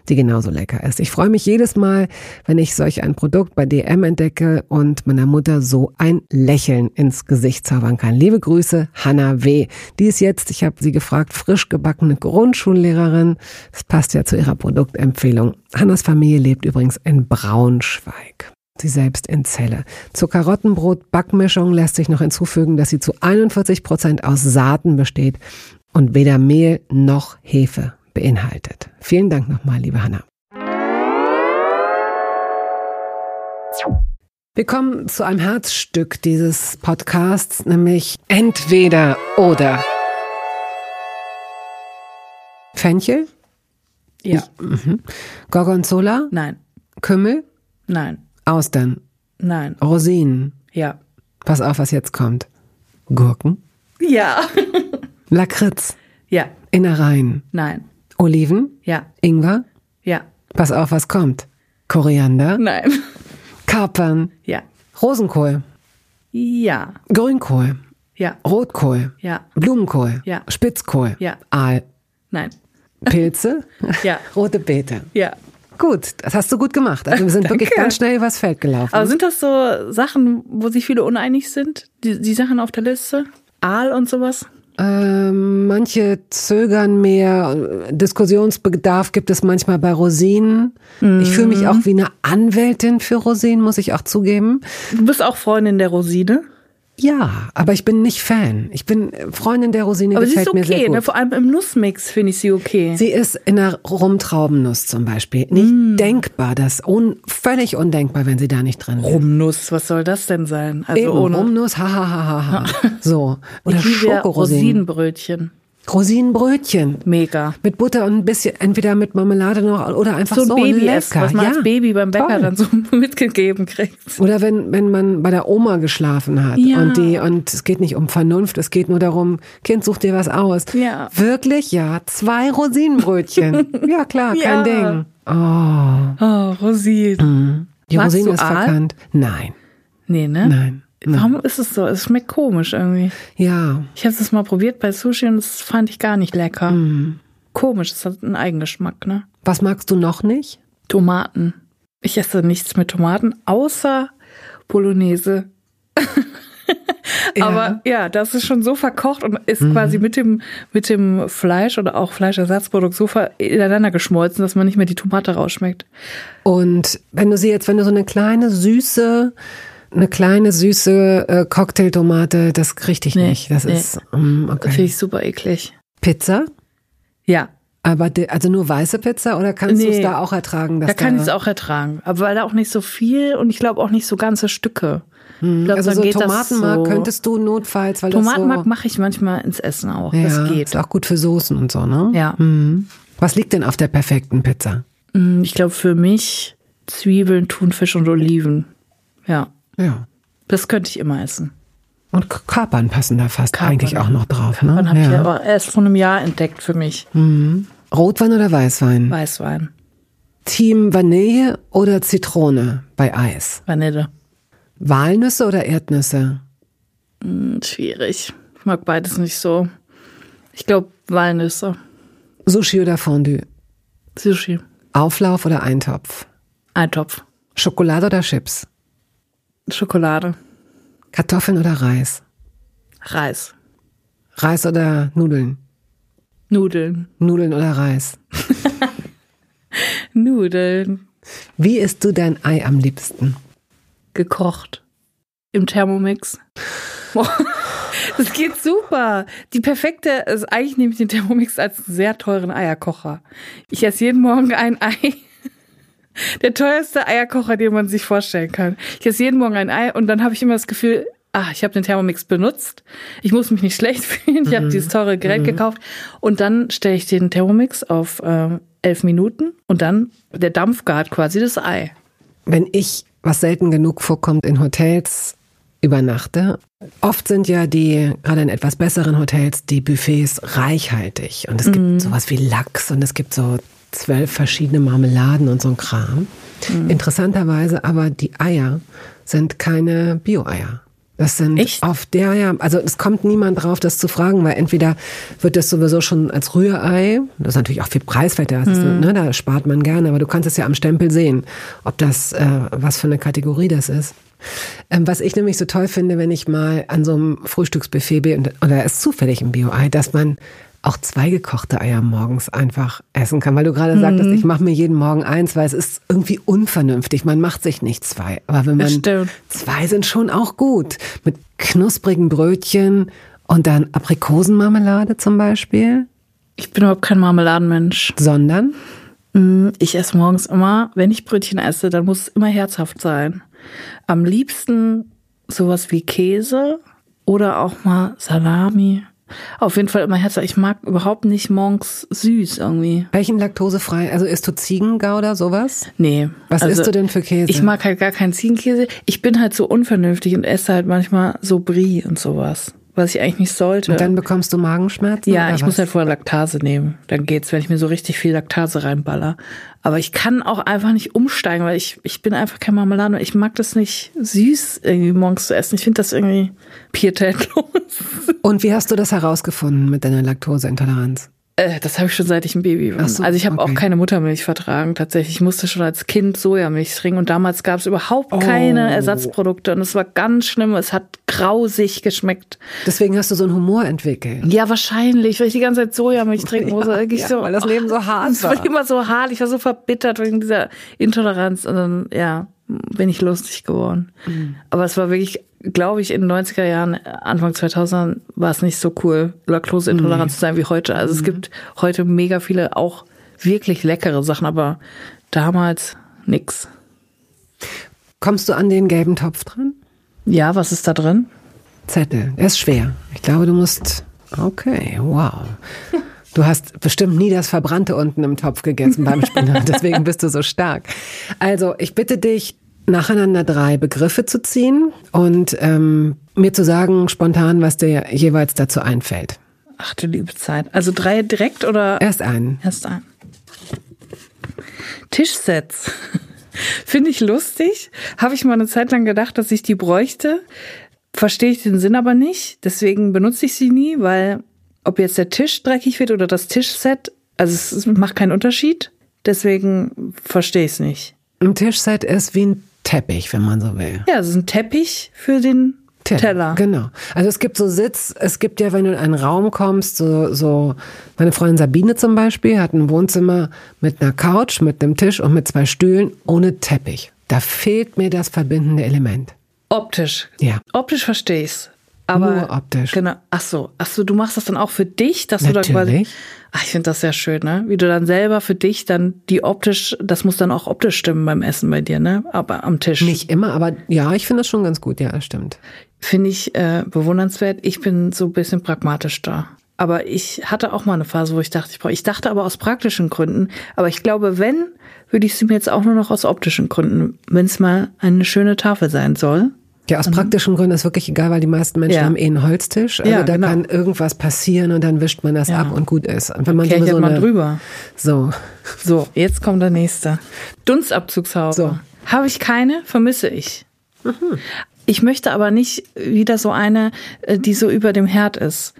die genauso lecker ist. Ich freue mich jedes Mal, wenn ich solch ein Produkt bei DM entdecke und meiner Mutter so ein Lächeln ins Gesicht zaubern kann. Liebe Grüße, Hanna W. Die ist jetzt, ich habe sie gefragt, frisch gebackene Grundschullehrerin. Das passt ja zu ihrer Produktempfehlung. Hannas Familie lebt übrigens in Braunschweig. Sie selbst in Zelle. Zur Karottenbrot-Backmischung lässt sich noch hinzufügen, dass sie zu 41 Prozent aus Saaten besteht und weder Mehl noch Hefe beinhaltet. Vielen Dank nochmal, liebe Hanna. Wir kommen zu einem Herzstück dieses Podcasts, nämlich entweder oder. Fenchel? Ja. Mhm. Gorgonzola? Nein. Kümmel? Nein. Austern? Nein. Rosinen? Ja. Pass auf, was jetzt kommt. Gurken? Ja. *laughs* Lakritz? ja. Innereien? Nein. Oliven? Ja. Ingwer? Ja. Pass auf, was kommt. Koriander? Nein. Kapern? Ja. Rosenkohl? Ja. Grünkohl? Ja. Rotkohl? Ja. Blumenkohl? Ja. Spitzkohl? Ja. Aal? Nein. Pilze? Ja. Rote Beete? Ja. Gut, das hast du gut gemacht. Also wir sind wirklich ganz schnell übers Feld gelaufen. Aber sind das so Sachen, wo sich viele uneinig sind? Die, die Sachen auf der Liste? Aal und sowas? Ähm, manche zögern mehr. Diskussionsbedarf gibt es manchmal bei Rosinen. Ich fühle mich auch wie eine Anwältin für Rosinen, muss ich auch zugeben. Du bist auch Freundin der Rosine. Ja, aber ich bin nicht Fan. Ich bin Freundin der Rosine, Aber sie gefällt ist mir sehr okay, gut. ne? vor allem im Nussmix finde ich sie okay. Sie ist in der Rumtraubennuss zum Beispiel. Nicht Mm. denkbar, das un völlig undenkbar, wenn sie da nicht drin wäre. Rumnuss, was soll das denn sein? Also Eben, ohne Rumnuss, ha, ha, ha, ha, ha. *laughs* So. Oder Schokorosinen. Rosinenbrötchen. Rosinenbrötchen. Mega. Mit Butter und ein bisschen, entweder mit Marmelade noch oder einfach So so, ein Baby essen, lecker. was man ja, als Baby beim Bäcker toll. dann so *laughs* mitgegeben kriegt. Oder wenn, wenn man bei der Oma geschlafen hat Ja. und die, und es geht nicht um Vernunft, es geht nur darum, Kind, such dir was aus. Ja. Wirklich? Ja. Zwei Rosinenbrötchen. *laughs* ja, klar, kein Ja. Ding. Oh. Oh, Rosinen. Die Magst Rosine du ist Aal? verkannt. Nein. Nee, ne? Nein. Warum ist es so? Es schmeckt komisch irgendwie. Ja. Ich habe es mal probiert bei Sushi und das fand ich gar nicht lecker. Mhm. Komisch, es hat einen Eigengeschmack, ne? Was magst du noch nicht? Tomaten. Ich esse nichts mit Tomaten, außer Bolognese. *laughs* Aber ja, das ist schon so verkocht und ist Mhm. quasi mit dem, mit dem Fleisch oder auch Fleischersatzprodukt so ineinander geschmolzen, dass man nicht mehr die Tomate rausschmeckt. Und wenn du sie jetzt, wenn du so eine kleine süße, eine kleine süße äh, Cocktailtomate, das krieg ich Nee, nicht. Das nee. ist mm, Das finde okay. ich super eklig. Pizza, Ja, aber de, also nur weiße Pizza oder kannst du es Nee. da auch ertragen? Dass da kann ich es auch ertragen. Aber weil da auch nicht so viel und ich glaube auch nicht so ganze Stücke. Ich glaub, Also so Tomatenmark so. könntest du notfalls, weil Tomatenmark so, mache ich manchmal ins Essen auch. ja, das geht. ist auch gut für Soßen und so, ne? Ja. Mhm. Was liegt denn auf der perfekten Pizza? Mm, Ich glaube für mich Zwiebeln, Thunfisch und Oliven. Ja, Ja. das könnte ich immer essen. Und Kapern passen da fast Kapern. eigentlich auch noch drauf, ne? Dann habe ich Ja. aber erst vor einem Jahr entdeckt für mich. Rotwein oder Weißwein? Weißwein. Team Vanille oder Zitrone bei Eis? Vanille. Walnüsse oder Erdnüsse? Hm, schwierig. Ich mag beides nicht so. Ich glaube Walnüsse. Sushi oder Fondue? Sushi. Auflauf oder Eintopf? Eintopf. Schokolade oder Chips? Schokolade. Kartoffeln oder Reis? Reis. Reis oder Nudeln? Nudeln. Nudeln oder Reis? *laughs* Nudeln. Wie isst du dein Ei am liebsten? Gekocht. Im Thermomix. Das geht super. Die perfekte, also eigentlich nehme ich den Thermomix als sehr teuren Eierkocher. Ich esse jeden Morgen ein Ei. Der teuerste Eierkocher, den man sich vorstellen kann. Ich esse jeden Morgen ein Ei und dann habe ich immer das Gefühl, ah, ich habe den Thermomix benutzt. Ich muss mich nicht *laughs* schlecht fühlen. Ich habe dieses teure Gerät gekauft. Und dann stelle ich den Thermomix auf äh, elf Minuten und dann der Dampf gart quasi das Ei. Wenn ich, was selten genug vorkommt, in Hotels übernachte, oft sind ja die, gerade in etwas besseren Hotels, die Buffets reichhaltig. Und es gibt sowas wie Lachs und es gibt so zwölf verschiedene Marmeladen und so ein Kram. Interessanterweise aber die Eier sind keine Bio-Eier. Das sind Echt? oft, ja, ja, also es kommt niemand drauf, das zu fragen, weil entweder wird das sowieso schon als Rührei, das ist natürlich auch viel preiswerter, ist, ne, da spart man gerne, aber du kannst es ja am Stempel sehen, ob das, äh, was für eine Kategorie das ist. Ähm, was ich nämlich so toll finde, wenn ich mal an so einem Frühstücksbuffet bin, und- oder es zufällig im Bio-Ei, dass man auch zwei gekochte Eier morgens einfach essen kann, weil du gerade sagtest, ich mache mir jeden Morgen eins, weil es ist irgendwie unvernünftig. Man macht sich nicht zwei. Aber wenn man zwei sind schon auch gut. Mit knusprigen Brötchen und dann Aprikosenmarmelade zum Beispiel, Ich bin überhaupt kein Marmeladenmensch. sondern Mm, Ich esse morgens immer, wenn ich Brötchen esse, dann muss es immer herzhaft sein. Am liebsten sowas wie Käse oder auch mal Salami. Auf jeden Fall immer herzhaft. Ich mag überhaupt nicht morgens süß irgendwie. welchen laktosefrei, also isst du Ziegengouda, sowas? Nee. Was isst du denn für Käse? Ich mag halt gar keinen Ziegenkäse. Ich bin halt so unvernünftig und esse halt manchmal so Brie und sowas, was ich eigentlich nicht sollte. Und dann bekommst du Magenschmerzen? Ja, ich was? muss halt vorher Laktase nehmen. Dann geht's, wenn ich mir so richtig viel Laktase reinballer. Aber ich kann auch einfach nicht umsteigen, weil ich, ich bin einfach kein Marmelade. Ich mag das nicht süß irgendwie morgens zu essen. Ich finde das irgendwie pietätlos. Und wie hast du das herausgefunden mit deiner Laktoseintoleranz? Äh, das habe ich schon seit ich ein Baby war. So, also ich habe okay. auch keine Muttermilch vertragen. Tatsächlich, ich musste schon als Kind Sojamilch trinken und damals gab es überhaupt Oh. keine Ersatzprodukte und es war ganz schlimm. Es hat grausig geschmeckt. Deswegen hast du so einen Humor entwickelt. Ja, wahrscheinlich, weil ich die ganze Zeit Sojamilch trinken muss. *laughs* Ja, ja, so, weil das Leben so hart Es war war. immer so hart. Ich war so verbittert wegen dieser Intoleranz. Und dann, ja, bin ich lustig geworden. Mhm. Aber es war wirklich, glaube ich, in den 90er Jahren, Anfang 2000 war es nicht so cool, Laktoseintolerant zu sein wie heute. Also es gibt heute mega viele auch wirklich leckere Sachen, aber damals nix. Kommst du an den gelben Topf dran? Ja, was ist da drin? Zettel. Er ist schwer. Ich glaube, du musst. Okay, wow. Du hast bestimmt nie das Verbrannte unten im Topf gegessen beim Spinat, *laughs* deswegen bist du so stark. Also, ich bitte dich, nacheinander drei Begriffe zu ziehen und ähm, mir zu sagen spontan, was dir jeweils dazu einfällt. Ach du liebe Zeit. Also drei direkt oder? Erst einen. Erst ein. Tischsets. *laughs* Finde ich lustig. Habe ich mal eine Zeit lang gedacht, dass ich die bräuchte. Verstehe ich den Sinn aber nicht. Deswegen benutze ich sie nie, weil ob jetzt der Tisch dreckig wird oder das Tischset, also es es macht keinen Unterschied. Deswegen verstehe ich es nicht. Ein Tischset ist wie ein Teppich, wenn man so will. Ja, es ist ein Teppich für den Teller. Genau. Also es gibt so Sitz, es gibt ja, wenn du in einen Raum kommst, so, so, meine Freundin Sabine zum Beispiel hat ein Wohnzimmer mit einer Couch, mit einem Tisch und mit zwei Stühlen ohne Teppich. Da fehlt mir das verbindende Element. Optisch. Ja. Optisch verstehe ich's. Aber Nur optisch. Genau. Ach so, ach so, du machst das dann auch für dich, dass du da quasi. Natürlich. Ach, ich finde das sehr schön, ne? Wie du dann selber für dich dann die optisch, das muss dann auch optisch stimmen beim Essen bei dir, ne? Aber am Tisch. Nicht immer, aber ja, ich finde das schon ganz gut. Ja, das stimmt. Finde ich äh, bewundernswert. Ich bin so ein bisschen pragmatisch da. Aber ich hatte auch mal eine Phase, wo ich dachte, ich brauche. Ich dachte aber aus praktischen Gründen. Aber ich glaube, wenn, würde ich sie mir jetzt auch nur noch aus optischen Gründen, wenn es mal eine schöne Tafel sein soll. Ja, aus praktischen Gründen ist wirklich egal, weil die meisten Menschen Ja. haben eh einen Holztisch. Also Ja, da genau. kann irgendwas passieren und dann wischt man das Ja. ab und gut ist. Und wenn man Kehrt sowieso mal eine, drüber. so, So, jetzt kommt der nächste. Dunstabzugshaube. So. Habe ich keine, vermisse ich. Mhm. Ich möchte aber nicht wieder so eine, äh, die so über dem Herd ist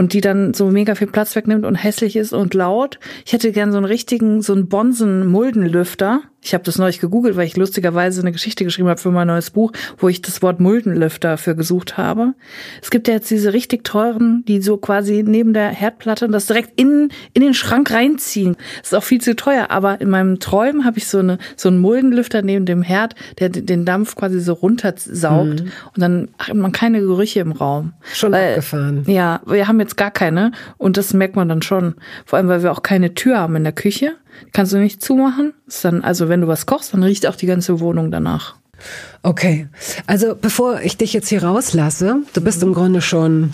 und die dann so mega viel Platz wegnimmt und hässlich ist und laut. Ich hätte gern so einen richtigen, so einen Bonsen-Muldenlüfter. Ich habe das neulich gegoogelt, weil ich lustigerweise eine Geschichte geschrieben habe für mein neues Buch, wo ich das Wort Muldenlüfter für gesucht habe. Es gibt ja jetzt diese richtig teuren, die so quasi neben der Herdplatte und das direkt in, in den Schrank reinziehen. Das ist auch viel zu teuer, aber in meinem Träumen habe ich so eine so einen Muldenlüfter neben dem Herd, der den Dampf quasi so runtersaugt und dann hat man keine Gerüche im Raum. Schon abgefahren. Ja, wir haben jetzt gar keine und das merkt man dann schon. Vor allem, weil wir auch keine Tür haben in der Küche. Kannst du nicht zumachen. Ist dann, also wenn du was kochst, dann riecht auch die ganze Wohnung danach. okay. Also bevor ich dich jetzt hier rauslasse, du bist im Grunde schon,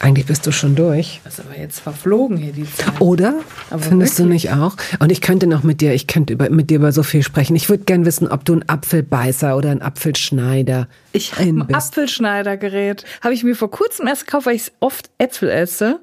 eigentlich bist du schon durch. Das ist aber jetzt verflogen hier die Zeit. Oder? Aber Findest du wirklich? nicht auch? Und ich könnte noch mit dir, ich könnte über, mit dir über so viel sprechen. Ich würde gern wissen, ob du ein Apfelbeißer oder ein Apfelschneider Ich habe ein ein bist. Apfelschneidergerät. Habe ich mir vor kurzem erst gekauft, weil ich oft Äpfel esse.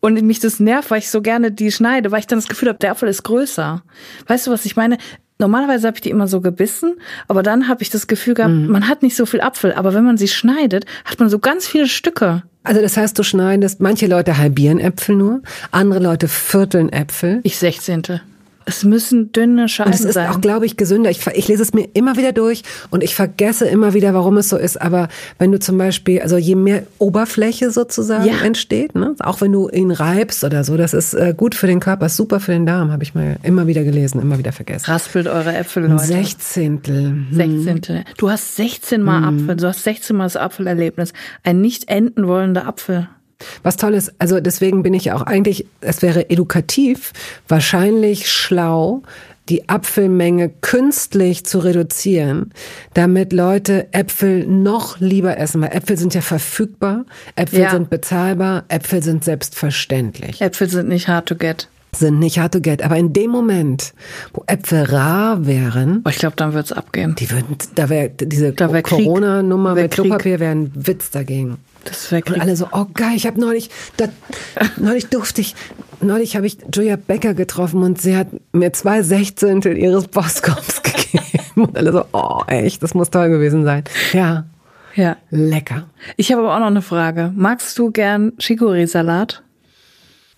Und mich das nervt, weil ich so gerne die schneide, weil ich dann das Gefühl habe, der Apfel ist größer. Weißt du, was ich meine? Normalerweise habe ich die immer so gebissen, aber dann habe ich das Gefühl gehabt, Mhm. man hat nicht so viel Apfel. Aber wenn man sie schneidet, hat man so ganz viele Stücke. Also das heißt, du schneidest, manche Leute halbieren Äpfel nur, andere Leute vierteln Äpfel. Ich Sechzehnte. Es müssen dünne Scheiben Und es ist sein. auch, glaube ich, gesünder. Ich, ich lese es mir immer wieder durch und ich vergesse immer wieder, warum es so ist. Aber wenn du zum Beispiel, also je mehr Oberfläche sozusagen Ja. entsteht, ne, auch wenn du ihn reibst oder so, das ist äh, gut für den Körper, super für den Darm, habe ich mal immer wieder gelesen, immer wieder vergessen. Raspelt eure Äpfel, Leute. Sechzehntel. Hm. Sechzehnte. Du hast 16 Mal Apfel, du hast 16 Mal das Apfelerlebnis. Ein nicht enden wollender Apfel. Was toll ist, also deswegen bin ich ja auch eigentlich, es wäre edukativ, wahrscheinlich schlau, die Apfelmenge künstlich zu reduzieren, damit Leute Äpfel noch lieber essen, weil Äpfel sind ja verfügbar, Äpfel Ja. sind bezahlbar, Äpfel sind selbstverständlich, Äpfel sind nicht hard to get. sind nicht hard to get. Aber in dem Moment, wo Äpfel rar wären, Aber ich glaube, dann wird's abgehen. die würden, da wäre diese wär. Corona-Nummer mit. Klopapier wäre ein Witz dagegen. Das wäre Und alle so, oh geil, ich habe neulich, da, neulich durfte ich, neulich habe ich Julia Becker getroffen und sie hat mir zwei Sechzehntel ihres Boskops *laughs* gegeben. Und alle so, oh echt, das muss toll gewesen sein. Ja, Ja. lecker. Ich habe aber auch noch eine Frage. Magst du gern Chicorée-Salat?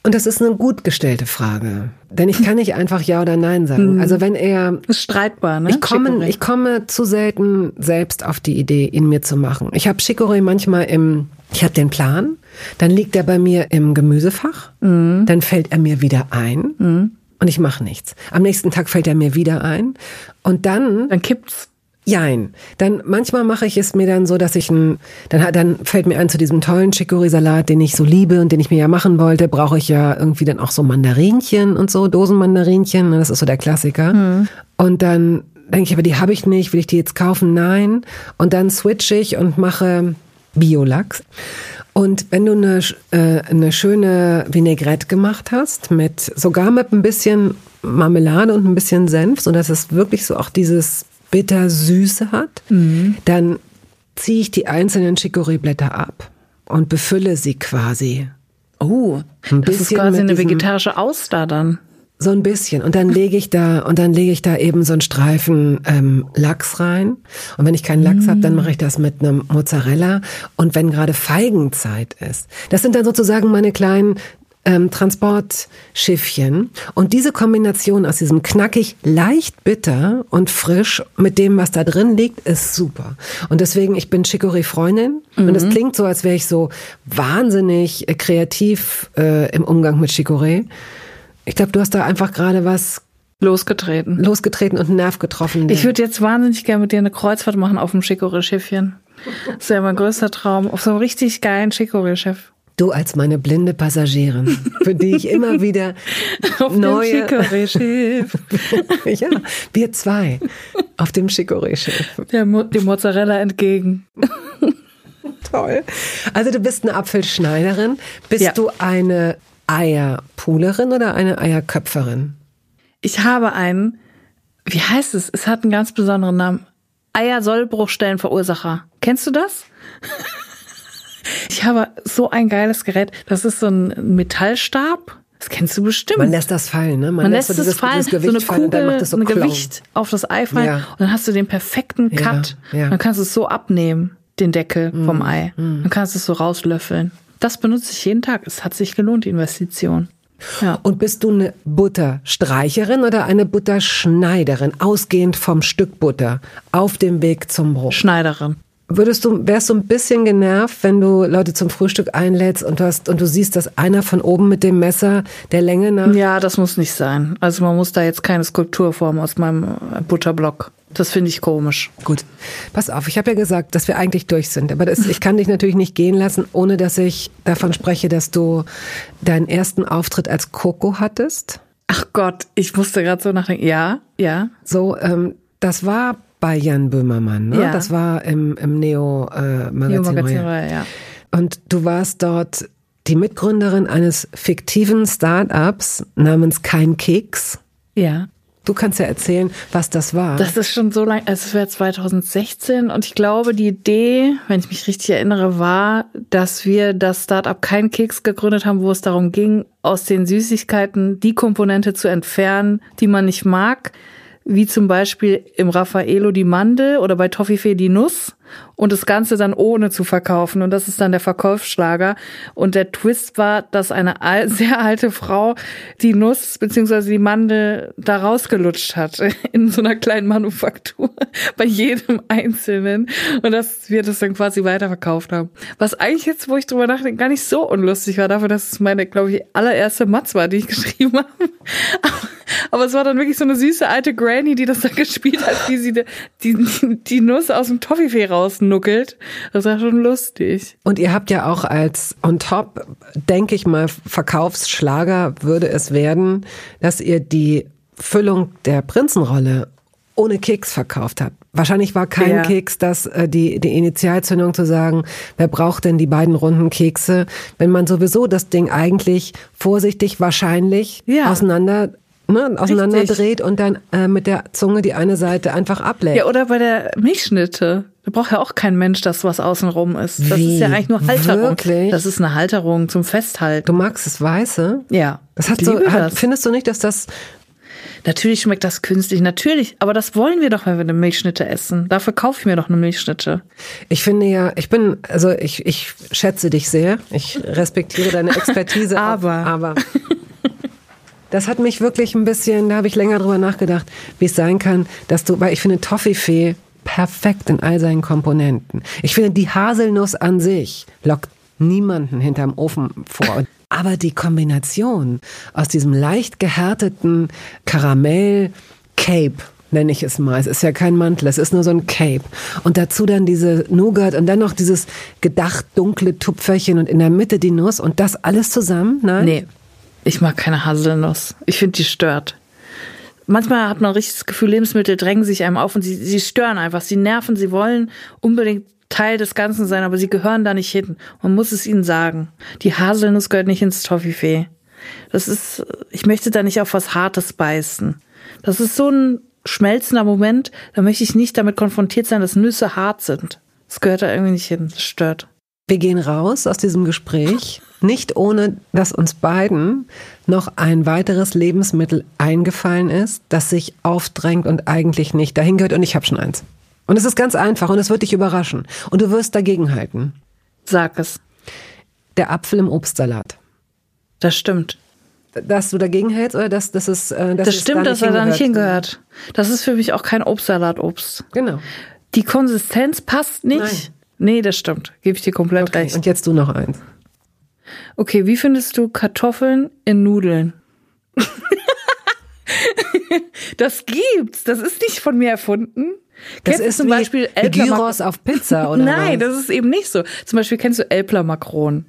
Und das ist eine gut gestellte Frage. Denn ich kann nicht einfach Ja oder Nein sagen. Also wenn er, ist streitbar, ne? ich komme, ich komme zu selten selbst auf die Idee, ihn mir zu machen. Ich habe Chicorée manchmal im, ich habe den Plan, dann liegt er bei mir im Gemüsefach, dann fällt er mir wieder ein und ich mache nichts. Am nächsten Tag fällt er mir wieder ein und dann Dann kippt's. Jein. Dann manchmal mache ich es mir dann so, dass ich ein, dann, dann fällt mir ein zu diesem tollen Chicorée-Salat, den ich so liebe und den ich mir ja machen wollte, brauche ich ja irgendwie dann auch so Mandarinchen und so, Dosenmandarinchen, ne, das ist so der Klassiker. Und dann denke ich, aber die habe ich nicht, will ich die jetzt kaufen? Nein. Und dann switch ich und mache Biolachs. Und wenn du eine, äh, eine schöne Vinaigrette gemacht hast, mit sogar mit ein bisschen Marmelade und ein bisschen Senf, so dass es wirklich so auch dieses bitter-süße hat, dann ziehe ich die einzelnen Chicorée-Blätter ab und befülle sie quasi. Oh, Ein das ist quasi eine vegetarische Auster dann. So ein bisschen. Und dann lege ich da, und dann lege ich da eben so einen Streifen ähm, Lachs rein. Und wenn ich keinen Lachs habe, dann mache ich das mit einem Mozzarella. Und wenn gerade Feigenzeit ist, das sind dann sozusagen meine kleinen ähm, Transportschiffchen. Und diese Kombination aus diesem knackig, leicht bitter und frisch mit dem, was da drin liegt, ist super. Und deswegen, ich bin Chicorée-Freundin. Und es klingt so, als wäre ich so wahnsinnig kreativ äh, im Umgang mit Chicorée. Ich glaube, du hast da einfach gerade was Losgetreten. losgetreten und einen Nerv getroffen. Ich würde jetzt wahnsinnig gerne mit dir eine Kreuzfahrt machen auf dem Chicorée-Schiffchen. Das wäre mein größter Traum. Auf so einem richtig geilen Chicorée-Schiff. Du als meine blinde Passagierin, für die ich immer *laughs* wieder Auf neue, dem Chicorée-Schiff. *laughs* ja, wir zwei auf dem Chicorée-Schiff. Mo dem Mozzarella entgegen. *laughs* Toll. Also du bist eine Apfelschneiderin. Bist Ja. du eine Eierpulerin oder eine Eierköpferin? Ich habe einen, wie heißt es? Es hat einen ganz besonderen Namen. Eiersollbruchstellenverursacher. Kennst du das? Ich habe so ein geiles Gerät. Das ist so ein Metallstab. Das kennst du bestimmt. Man lässt das fallen, ne? Man, lässt so es dieses- fallen, so eine fallen Kugel, dann macht es so ein Klong. Gewicht auf das Ei fallen Ja. und dann hast du den perfekten Ja, Cut. ja. Dann kannst du es so abnehmen, den Deckel Mm, vom Ei. Dann kannst du es so rauslöffeln. Das benutze ich jeden Tag. Es hat sich gelohnt, die Investition. Ja. Und bist du eine Butterstreicherin oder eine Butterschneiderin, ausgehend vom Stück Butter auf dem Weg zum Brot? Schneiderin. Würdest du, wärst du ein bisschen genervt, wenn du Leute zum Frühstück einlädst und du hast, und du siehst, dass einer von oben mit dem Messer der Länge nach Ja, das muss nicht sein. Also man muss da jetzt keine Skulptur formen aus meinem Butterblock. Das finde ich komisch. Gut, pass auf, ich habe ja gesagt, dass wir eigentlich durch sind. Aber das, ich kann dich natürlich nicht gehen lassen, ohne dass ich davon spreche, dass du deinen ersten Auftritt als Coco hattest. Ach Gott, ich musste gerade so nachdenken. Ja, ja. So, ähm, das war bei Jan Böhmermann, ne? Ja. Das war im, im Neo-Magazin. Neo Magazin, Royal. ja. Und du warst dort die Mitgründerin eines fiktiven Start-ups namens Kein Keks. Ja. Du kannst ja erzählen, was das war. Das ist schon so lang, also es wäre 2016 und ich glaube, die Idee, wenn ich mich richtig erinnere, war, dass wir das Startup Kein Keks gegründet haben, wo es darum ging, aus den Süßigkeiten die Komponente zu entfernen, die man nicht mag, wie zum Beispiel im Raffaello die Mandel oder bei Toffifee die Nuss und das Ganze dann ohne zu verkaufen. Und das ist dann der Verkaufsschlager. Und der Twist war, dass eine *laughs* sehr alte Frau die Nuss beziehungsweise die Mandel da rausgelutscht hat *laughs* in so einer kleinen Manufaktur *laughs* bei jedem Einzelnen. Und dass wir das dann quasi weiterverkauft haben. Was eigentlich jetzt, wo ich drüber nachdenke, gar nicht so unlustig war, dafür, dass es meine, glaube ich, allererste Matz war, die ich geschrieben habe. Aber, aber es war dann wirklich so eine süße alte Granny, die das da *laughs* gespielt hat, wie sie die, die, die Nuss aus dem Toffifee rausnuckelt. Das war schon lustig. Und ihr habt ja auch als on top, denke ich mal, Verkaufsschlager würde es werden, dass ihr die Füllung der Prinzenrolle ohne Keks verkauft habt. Wahrscheinlich war kein Ja. Keks das äh, die die Initialzündung zu sagen, wer braucht denn die beiden runden Kekse, wenn man sowieso das Ding eigentlich vorsichtig wahrscheinlich Ja. auseinander ne, auseinanderdreht und dann äh, mit der Zunge die eine Seite einfach ableckt. Ja, oder bei der Milchschnitte. Da braucht ja auch kein Mensch das, was außenrum ist. Das Wie? ist ja eigentlich nur Halterung. Wirklich? Das ist eine Halterung zum Festhalten. Du magst das Weiße? Ja. Das hat so, hat, das. findest du nicht, dass das Natürlich schmeckt das künstlich, natürlich. Aber das wollen wir doch, wenn wir eine Milchschnitte essen. Dafür kaufe ich mir doch eine Milchschnitte. Ich finde ja, ich bin, also ich, ich schätze dich sehr. Ich respektiere deine Expertise. *laughs* Aber. aber das hat mich wirklich ein bisschen, da habe ich länger drüber nachgedacht, wie es sein kann, dass du, weil ich finde Toffifee perfekt in all seinen Komponenten. Ich finde die Haselnuss an sich lockt niemanden hinterm Ofen vor. Aber die Kombination aus diesem leicht gehärteten Karamell Cape nenne ich es mal. Es ist ja kein Mantel, es ist nur so ein Cape. Und dazu dann diese Nougat und dann noch dieses gedacht dunkle Tupferchen und in der Mitte die Nuss und das alles zusammen? Nein? Nee, ich mag keine Haselnuss. Ich finde, die stört. Manchmal hat man richtig das Gefühl, Lebensmittel drängen sich einem auf und sie, sie stören einfach. Sie nerven, sie wollen unbedingt Teil des Ganzen sein, aber sie gehören da nicht hin. Man muss es ihnen sagen. Die Haselnuss gehört nicht ins Toffifee. Das ist, ich möchte da nicht auf was Hartes beißen. Das ist so ein schmelzender Moment, da möchte ich nicht damit konfrontiert sein, dass Nüsse hart sind. Das gehört da irgendwie nicht hin. Das stört. Wir gehen raus aus diesem Gespräch, nicht ohne, dass uns beiden noch ein weiteres Lebensmittel eingefallen ist, das sich aufdrängt und eigentlich nicht dahin gehört. Und ich habe schon eins. Und es ist ganz einfach und es wird dich überraschen. Und du wirst dagegenhalten. Sag es. Der Apfel im Obstsalat. Das stimmt. Dass du dagegen hältst oder dass, dass es äh, dass Das es stimmt, da dass er da nicht hingehört. Das ist für mich auch kein Obstsalatobst. Genau. Die Konsistenz passt nicht. Nein. Nee, das stimmt. Gebe ich dir komplett Okay. recht. Und jetzt du noch eins. Okay, wie findest du Kartoffeln in Nudeln? *laughs* das gibt's. Das ist nicht von mir erfunden. Das Kennst du ist zum Beispiel Elpler Gyros auf Pizza *laughs* oder Nein, was? das ist eben nicht so. Zum Beispiel kennst du Elpler Makron.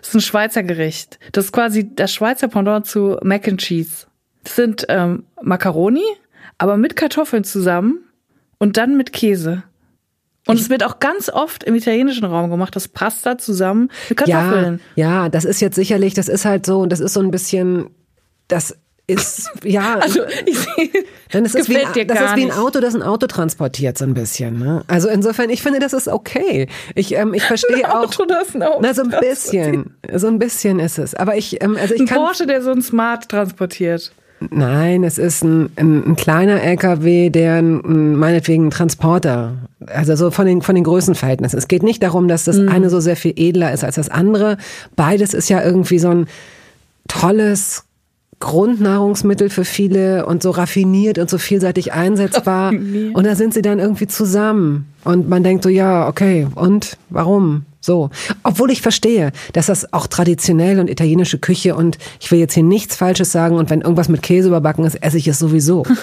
Das ist ein Schweizer Gericht. Das ist quasi das Schweizer Pendant zu Mac and Cheese. Das sind ähm, Macaroni, aber mit Kartoffeln zusammen und dann mit Käse. Und es wird auch ganz oft im italienischen Raum gemacht, das Pasta zusammen mit Ja, Kartoffeln. ja, das ist jetzt sicherlich, das ist halt so, und das ist so ein bisschen, das ist, *laughs* ja. Also, ich ist es wie, gefällt dir das ist wie ein. Auto, das ein Auto transportiert, so ein bisschen. Ne? Also insofern, ich finde, das ist okay. Ich, ähm, ich verstehe *laughs* auch. Auto, das ein Auto Na, so ein bisschen. So ein bisschen ist es. Aber ich, ähm, also ich Ein kann. Porsche, der so ein Smart transportiert. Nein, es ist ein, ein, ein kleiner LKW, der ein, ein, meinetwegen ein Transporter, also so von den, von den Größenverhältnissen. Es geht nicht darum, dass das eine so sehr viel edler ist als das andere. Beides ist ja irgendwie so ein tolles Grundnahrungsmittel für viele und so raffiniert und so vielseitig einsetzbar. *laughs* Und da sind sie dann irgendwie zusammen. Und man denkt so, ja, okay, und warum? So. Obwohl ich verstehe, dass das auch traditionell und italienische Küche und ich will jetzt hier nichts Falsches sagen und wenn irgendwas mit Käse überbacken ist, esse ich es sowieso. *laughs*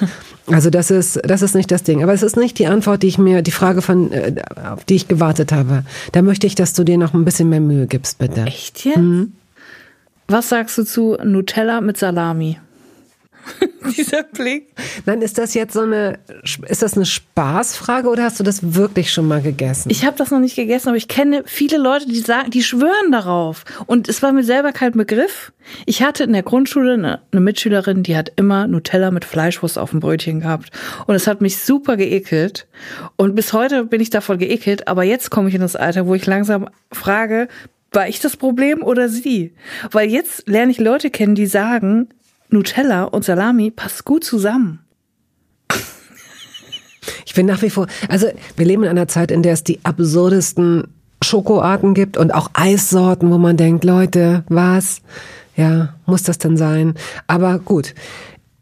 Also das ist, das ist nicht das Ding. Aber es ist nicht die Antwort, die ich mir, die Frage von, äh, auf die ich gewartet habe. Da möchte ich, dass du dir noch ein bisschen mehr Mühe gibst, bitte. Echt jetzt? Was sagst du zu Nutella mit Salami? *laughs* Dieser Blick. Nein, ist das jetzt so eine, ist das eine Spaßfrage oder hast du das wirklich schon mal gegessen? Ich habe das noch nicht gegessen, aber ich kenne viele Leute, die sagen, die schwören darauf. Und es war mir selber kein Begriff. Ich hatte in der Grundschule eine, eine Mitschülerin, die hat immer Nutella mit Fleischwurst auf dem Brötchen gehabt. Und es hat mich super geekelt. Und bis heute bin ich davon geekelt. Aber jetzt komme ich in das Alter, wo ich langsam frage, war ich das Problem oder sie? Weil jetzt lerne ich Leute kennen, die sagen, Nutella und Salami passt gut zusammen. Ich bin nach wie vor, also wir leben in einer Zeit, in der es die absurdesten Schokoarten gibt und auch Eissorten, wo man denkt, Leute, was? Ja, muss das denn sein? Aber gut,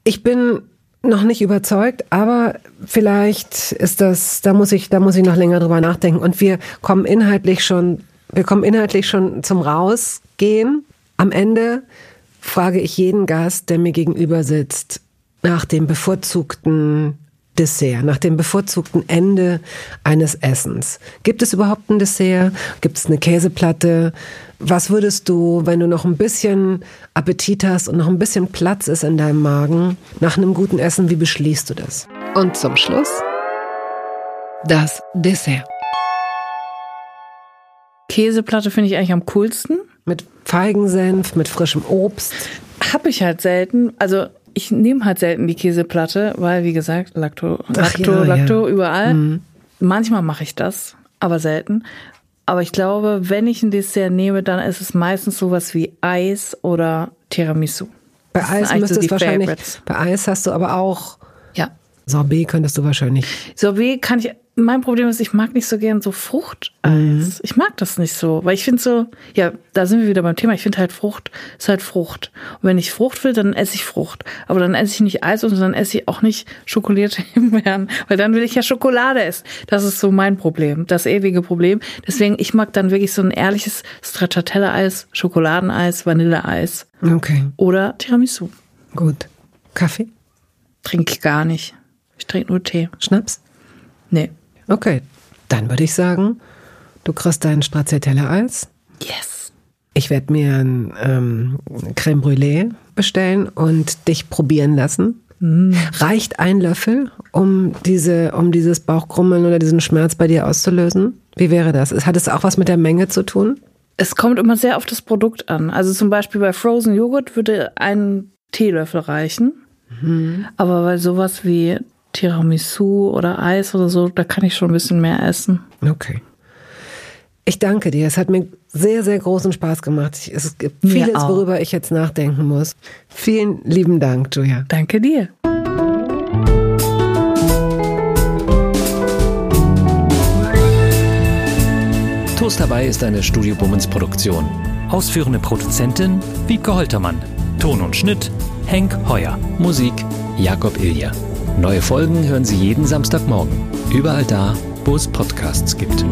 ich bin noch nicht überzeugt, aber vielleicht ist das, da muss ich, da muss ich noch länger drüber nachdenken. Und wir kommen inhaltlich schon, wir kommen inhaltlich schon zum Rausgehen. Am Ende frage ich jeden Gast, der mir gegenüber sitzt, nach dem bevorzugten Dessert, nach dem bevorzugten Ende eines Essens. Gibt es überhaupt ein Dessert? Gibt es eine Käseplatte? Was würdest du, wenn du noch ein bisschen Appetit hast und noch ein bisschen Platz ist in deinem Magen, nach einem guten Essen, wie beschließt du das? Und zum Schluss das Dessert. Käseplatte finde ich eigentlich am coolsten. Mit Feigensenf, mit frischem Obst. Hab ich halt selten. Also ich nehme halt selten die Käseplatte, weil wie gesagt, Lacto, Lacto, ja, Mhm. Lacto überall. Manchmal mache ich das, aber selten. Aber ich glaube, wenn ich ein Dessert nehme, dann ist es meistens sowas wie Eis oder Tiramisu. Bei Eis müsstest so wahrscheinlich, Favorites. bei Eis hast du aber auch Ja. Sorbet könntest du wahrscheinlich. Sorbet kann ich. Mein Problem ist, ich mag nicht so gern so Fruchteis. Mhm. Ich mag das nicht so, weil ich finde so, ja, da sind wir wieder beim Thema. Ich finde halt Frucht ist halt Frucht. Und wenn ich Frucht will, dann esse ich Frucht. Aber dann esse ich nicht Eis und dann esse ich auch nicht schokolierte *laughs* Himbeeren, weil dann will ich ja Schokolade essen. Das ist so mein Problem, das ewige Problem. Deswegen, ich mag dann wirklich so ein ehrliches Stracciatella-Eis, Schokoladeneis, Vanilleeis Okay, oder Tiramisu. gut. Kaffee? Trinke ich gar nicht. Ich trinke nur Tee. Schnaps? Nee. Okay, dann würde ich sagen, du kriegst dein Stracciatella-Eis. Yes. Ich werde mir ein ähm, Creme Brûlée bestellen und dich probieren lassen. Reicht ein Löffel, um diese, um dieses Bauchkrummeln oder diesen Schmerz bei dir auszulösen? Wie wäre das? Hat es auch was mit der Menge zu tun? Es kommt immer sehr auf das Produkt an. Also zum Beispiel bei Frozen Joghurt würde ein Teelöffel reichen. Aber bei sowas wie Tiramisu oder Eis oder so, da kann ich schon ein bisschen mehr essen. Okay. Ich danke dir. Es hat mir sehr, sehr großen Spaß gemacht. Es gibt Mir vieles, auch. worüber ich jetzt nachdenken muss. Vielen lieben Dank, Julia. Danke dir. Toast dabei ist eine Studio Bummens Produktion. Ausführende Produzentin Wiebke Holtermann. Ton und Schnitt Henk Heuer. Musik Jakob Ilja. Neue Folgen hören Sie jeden Samstagmorgen. Überall da, wo es Podcasts gibt.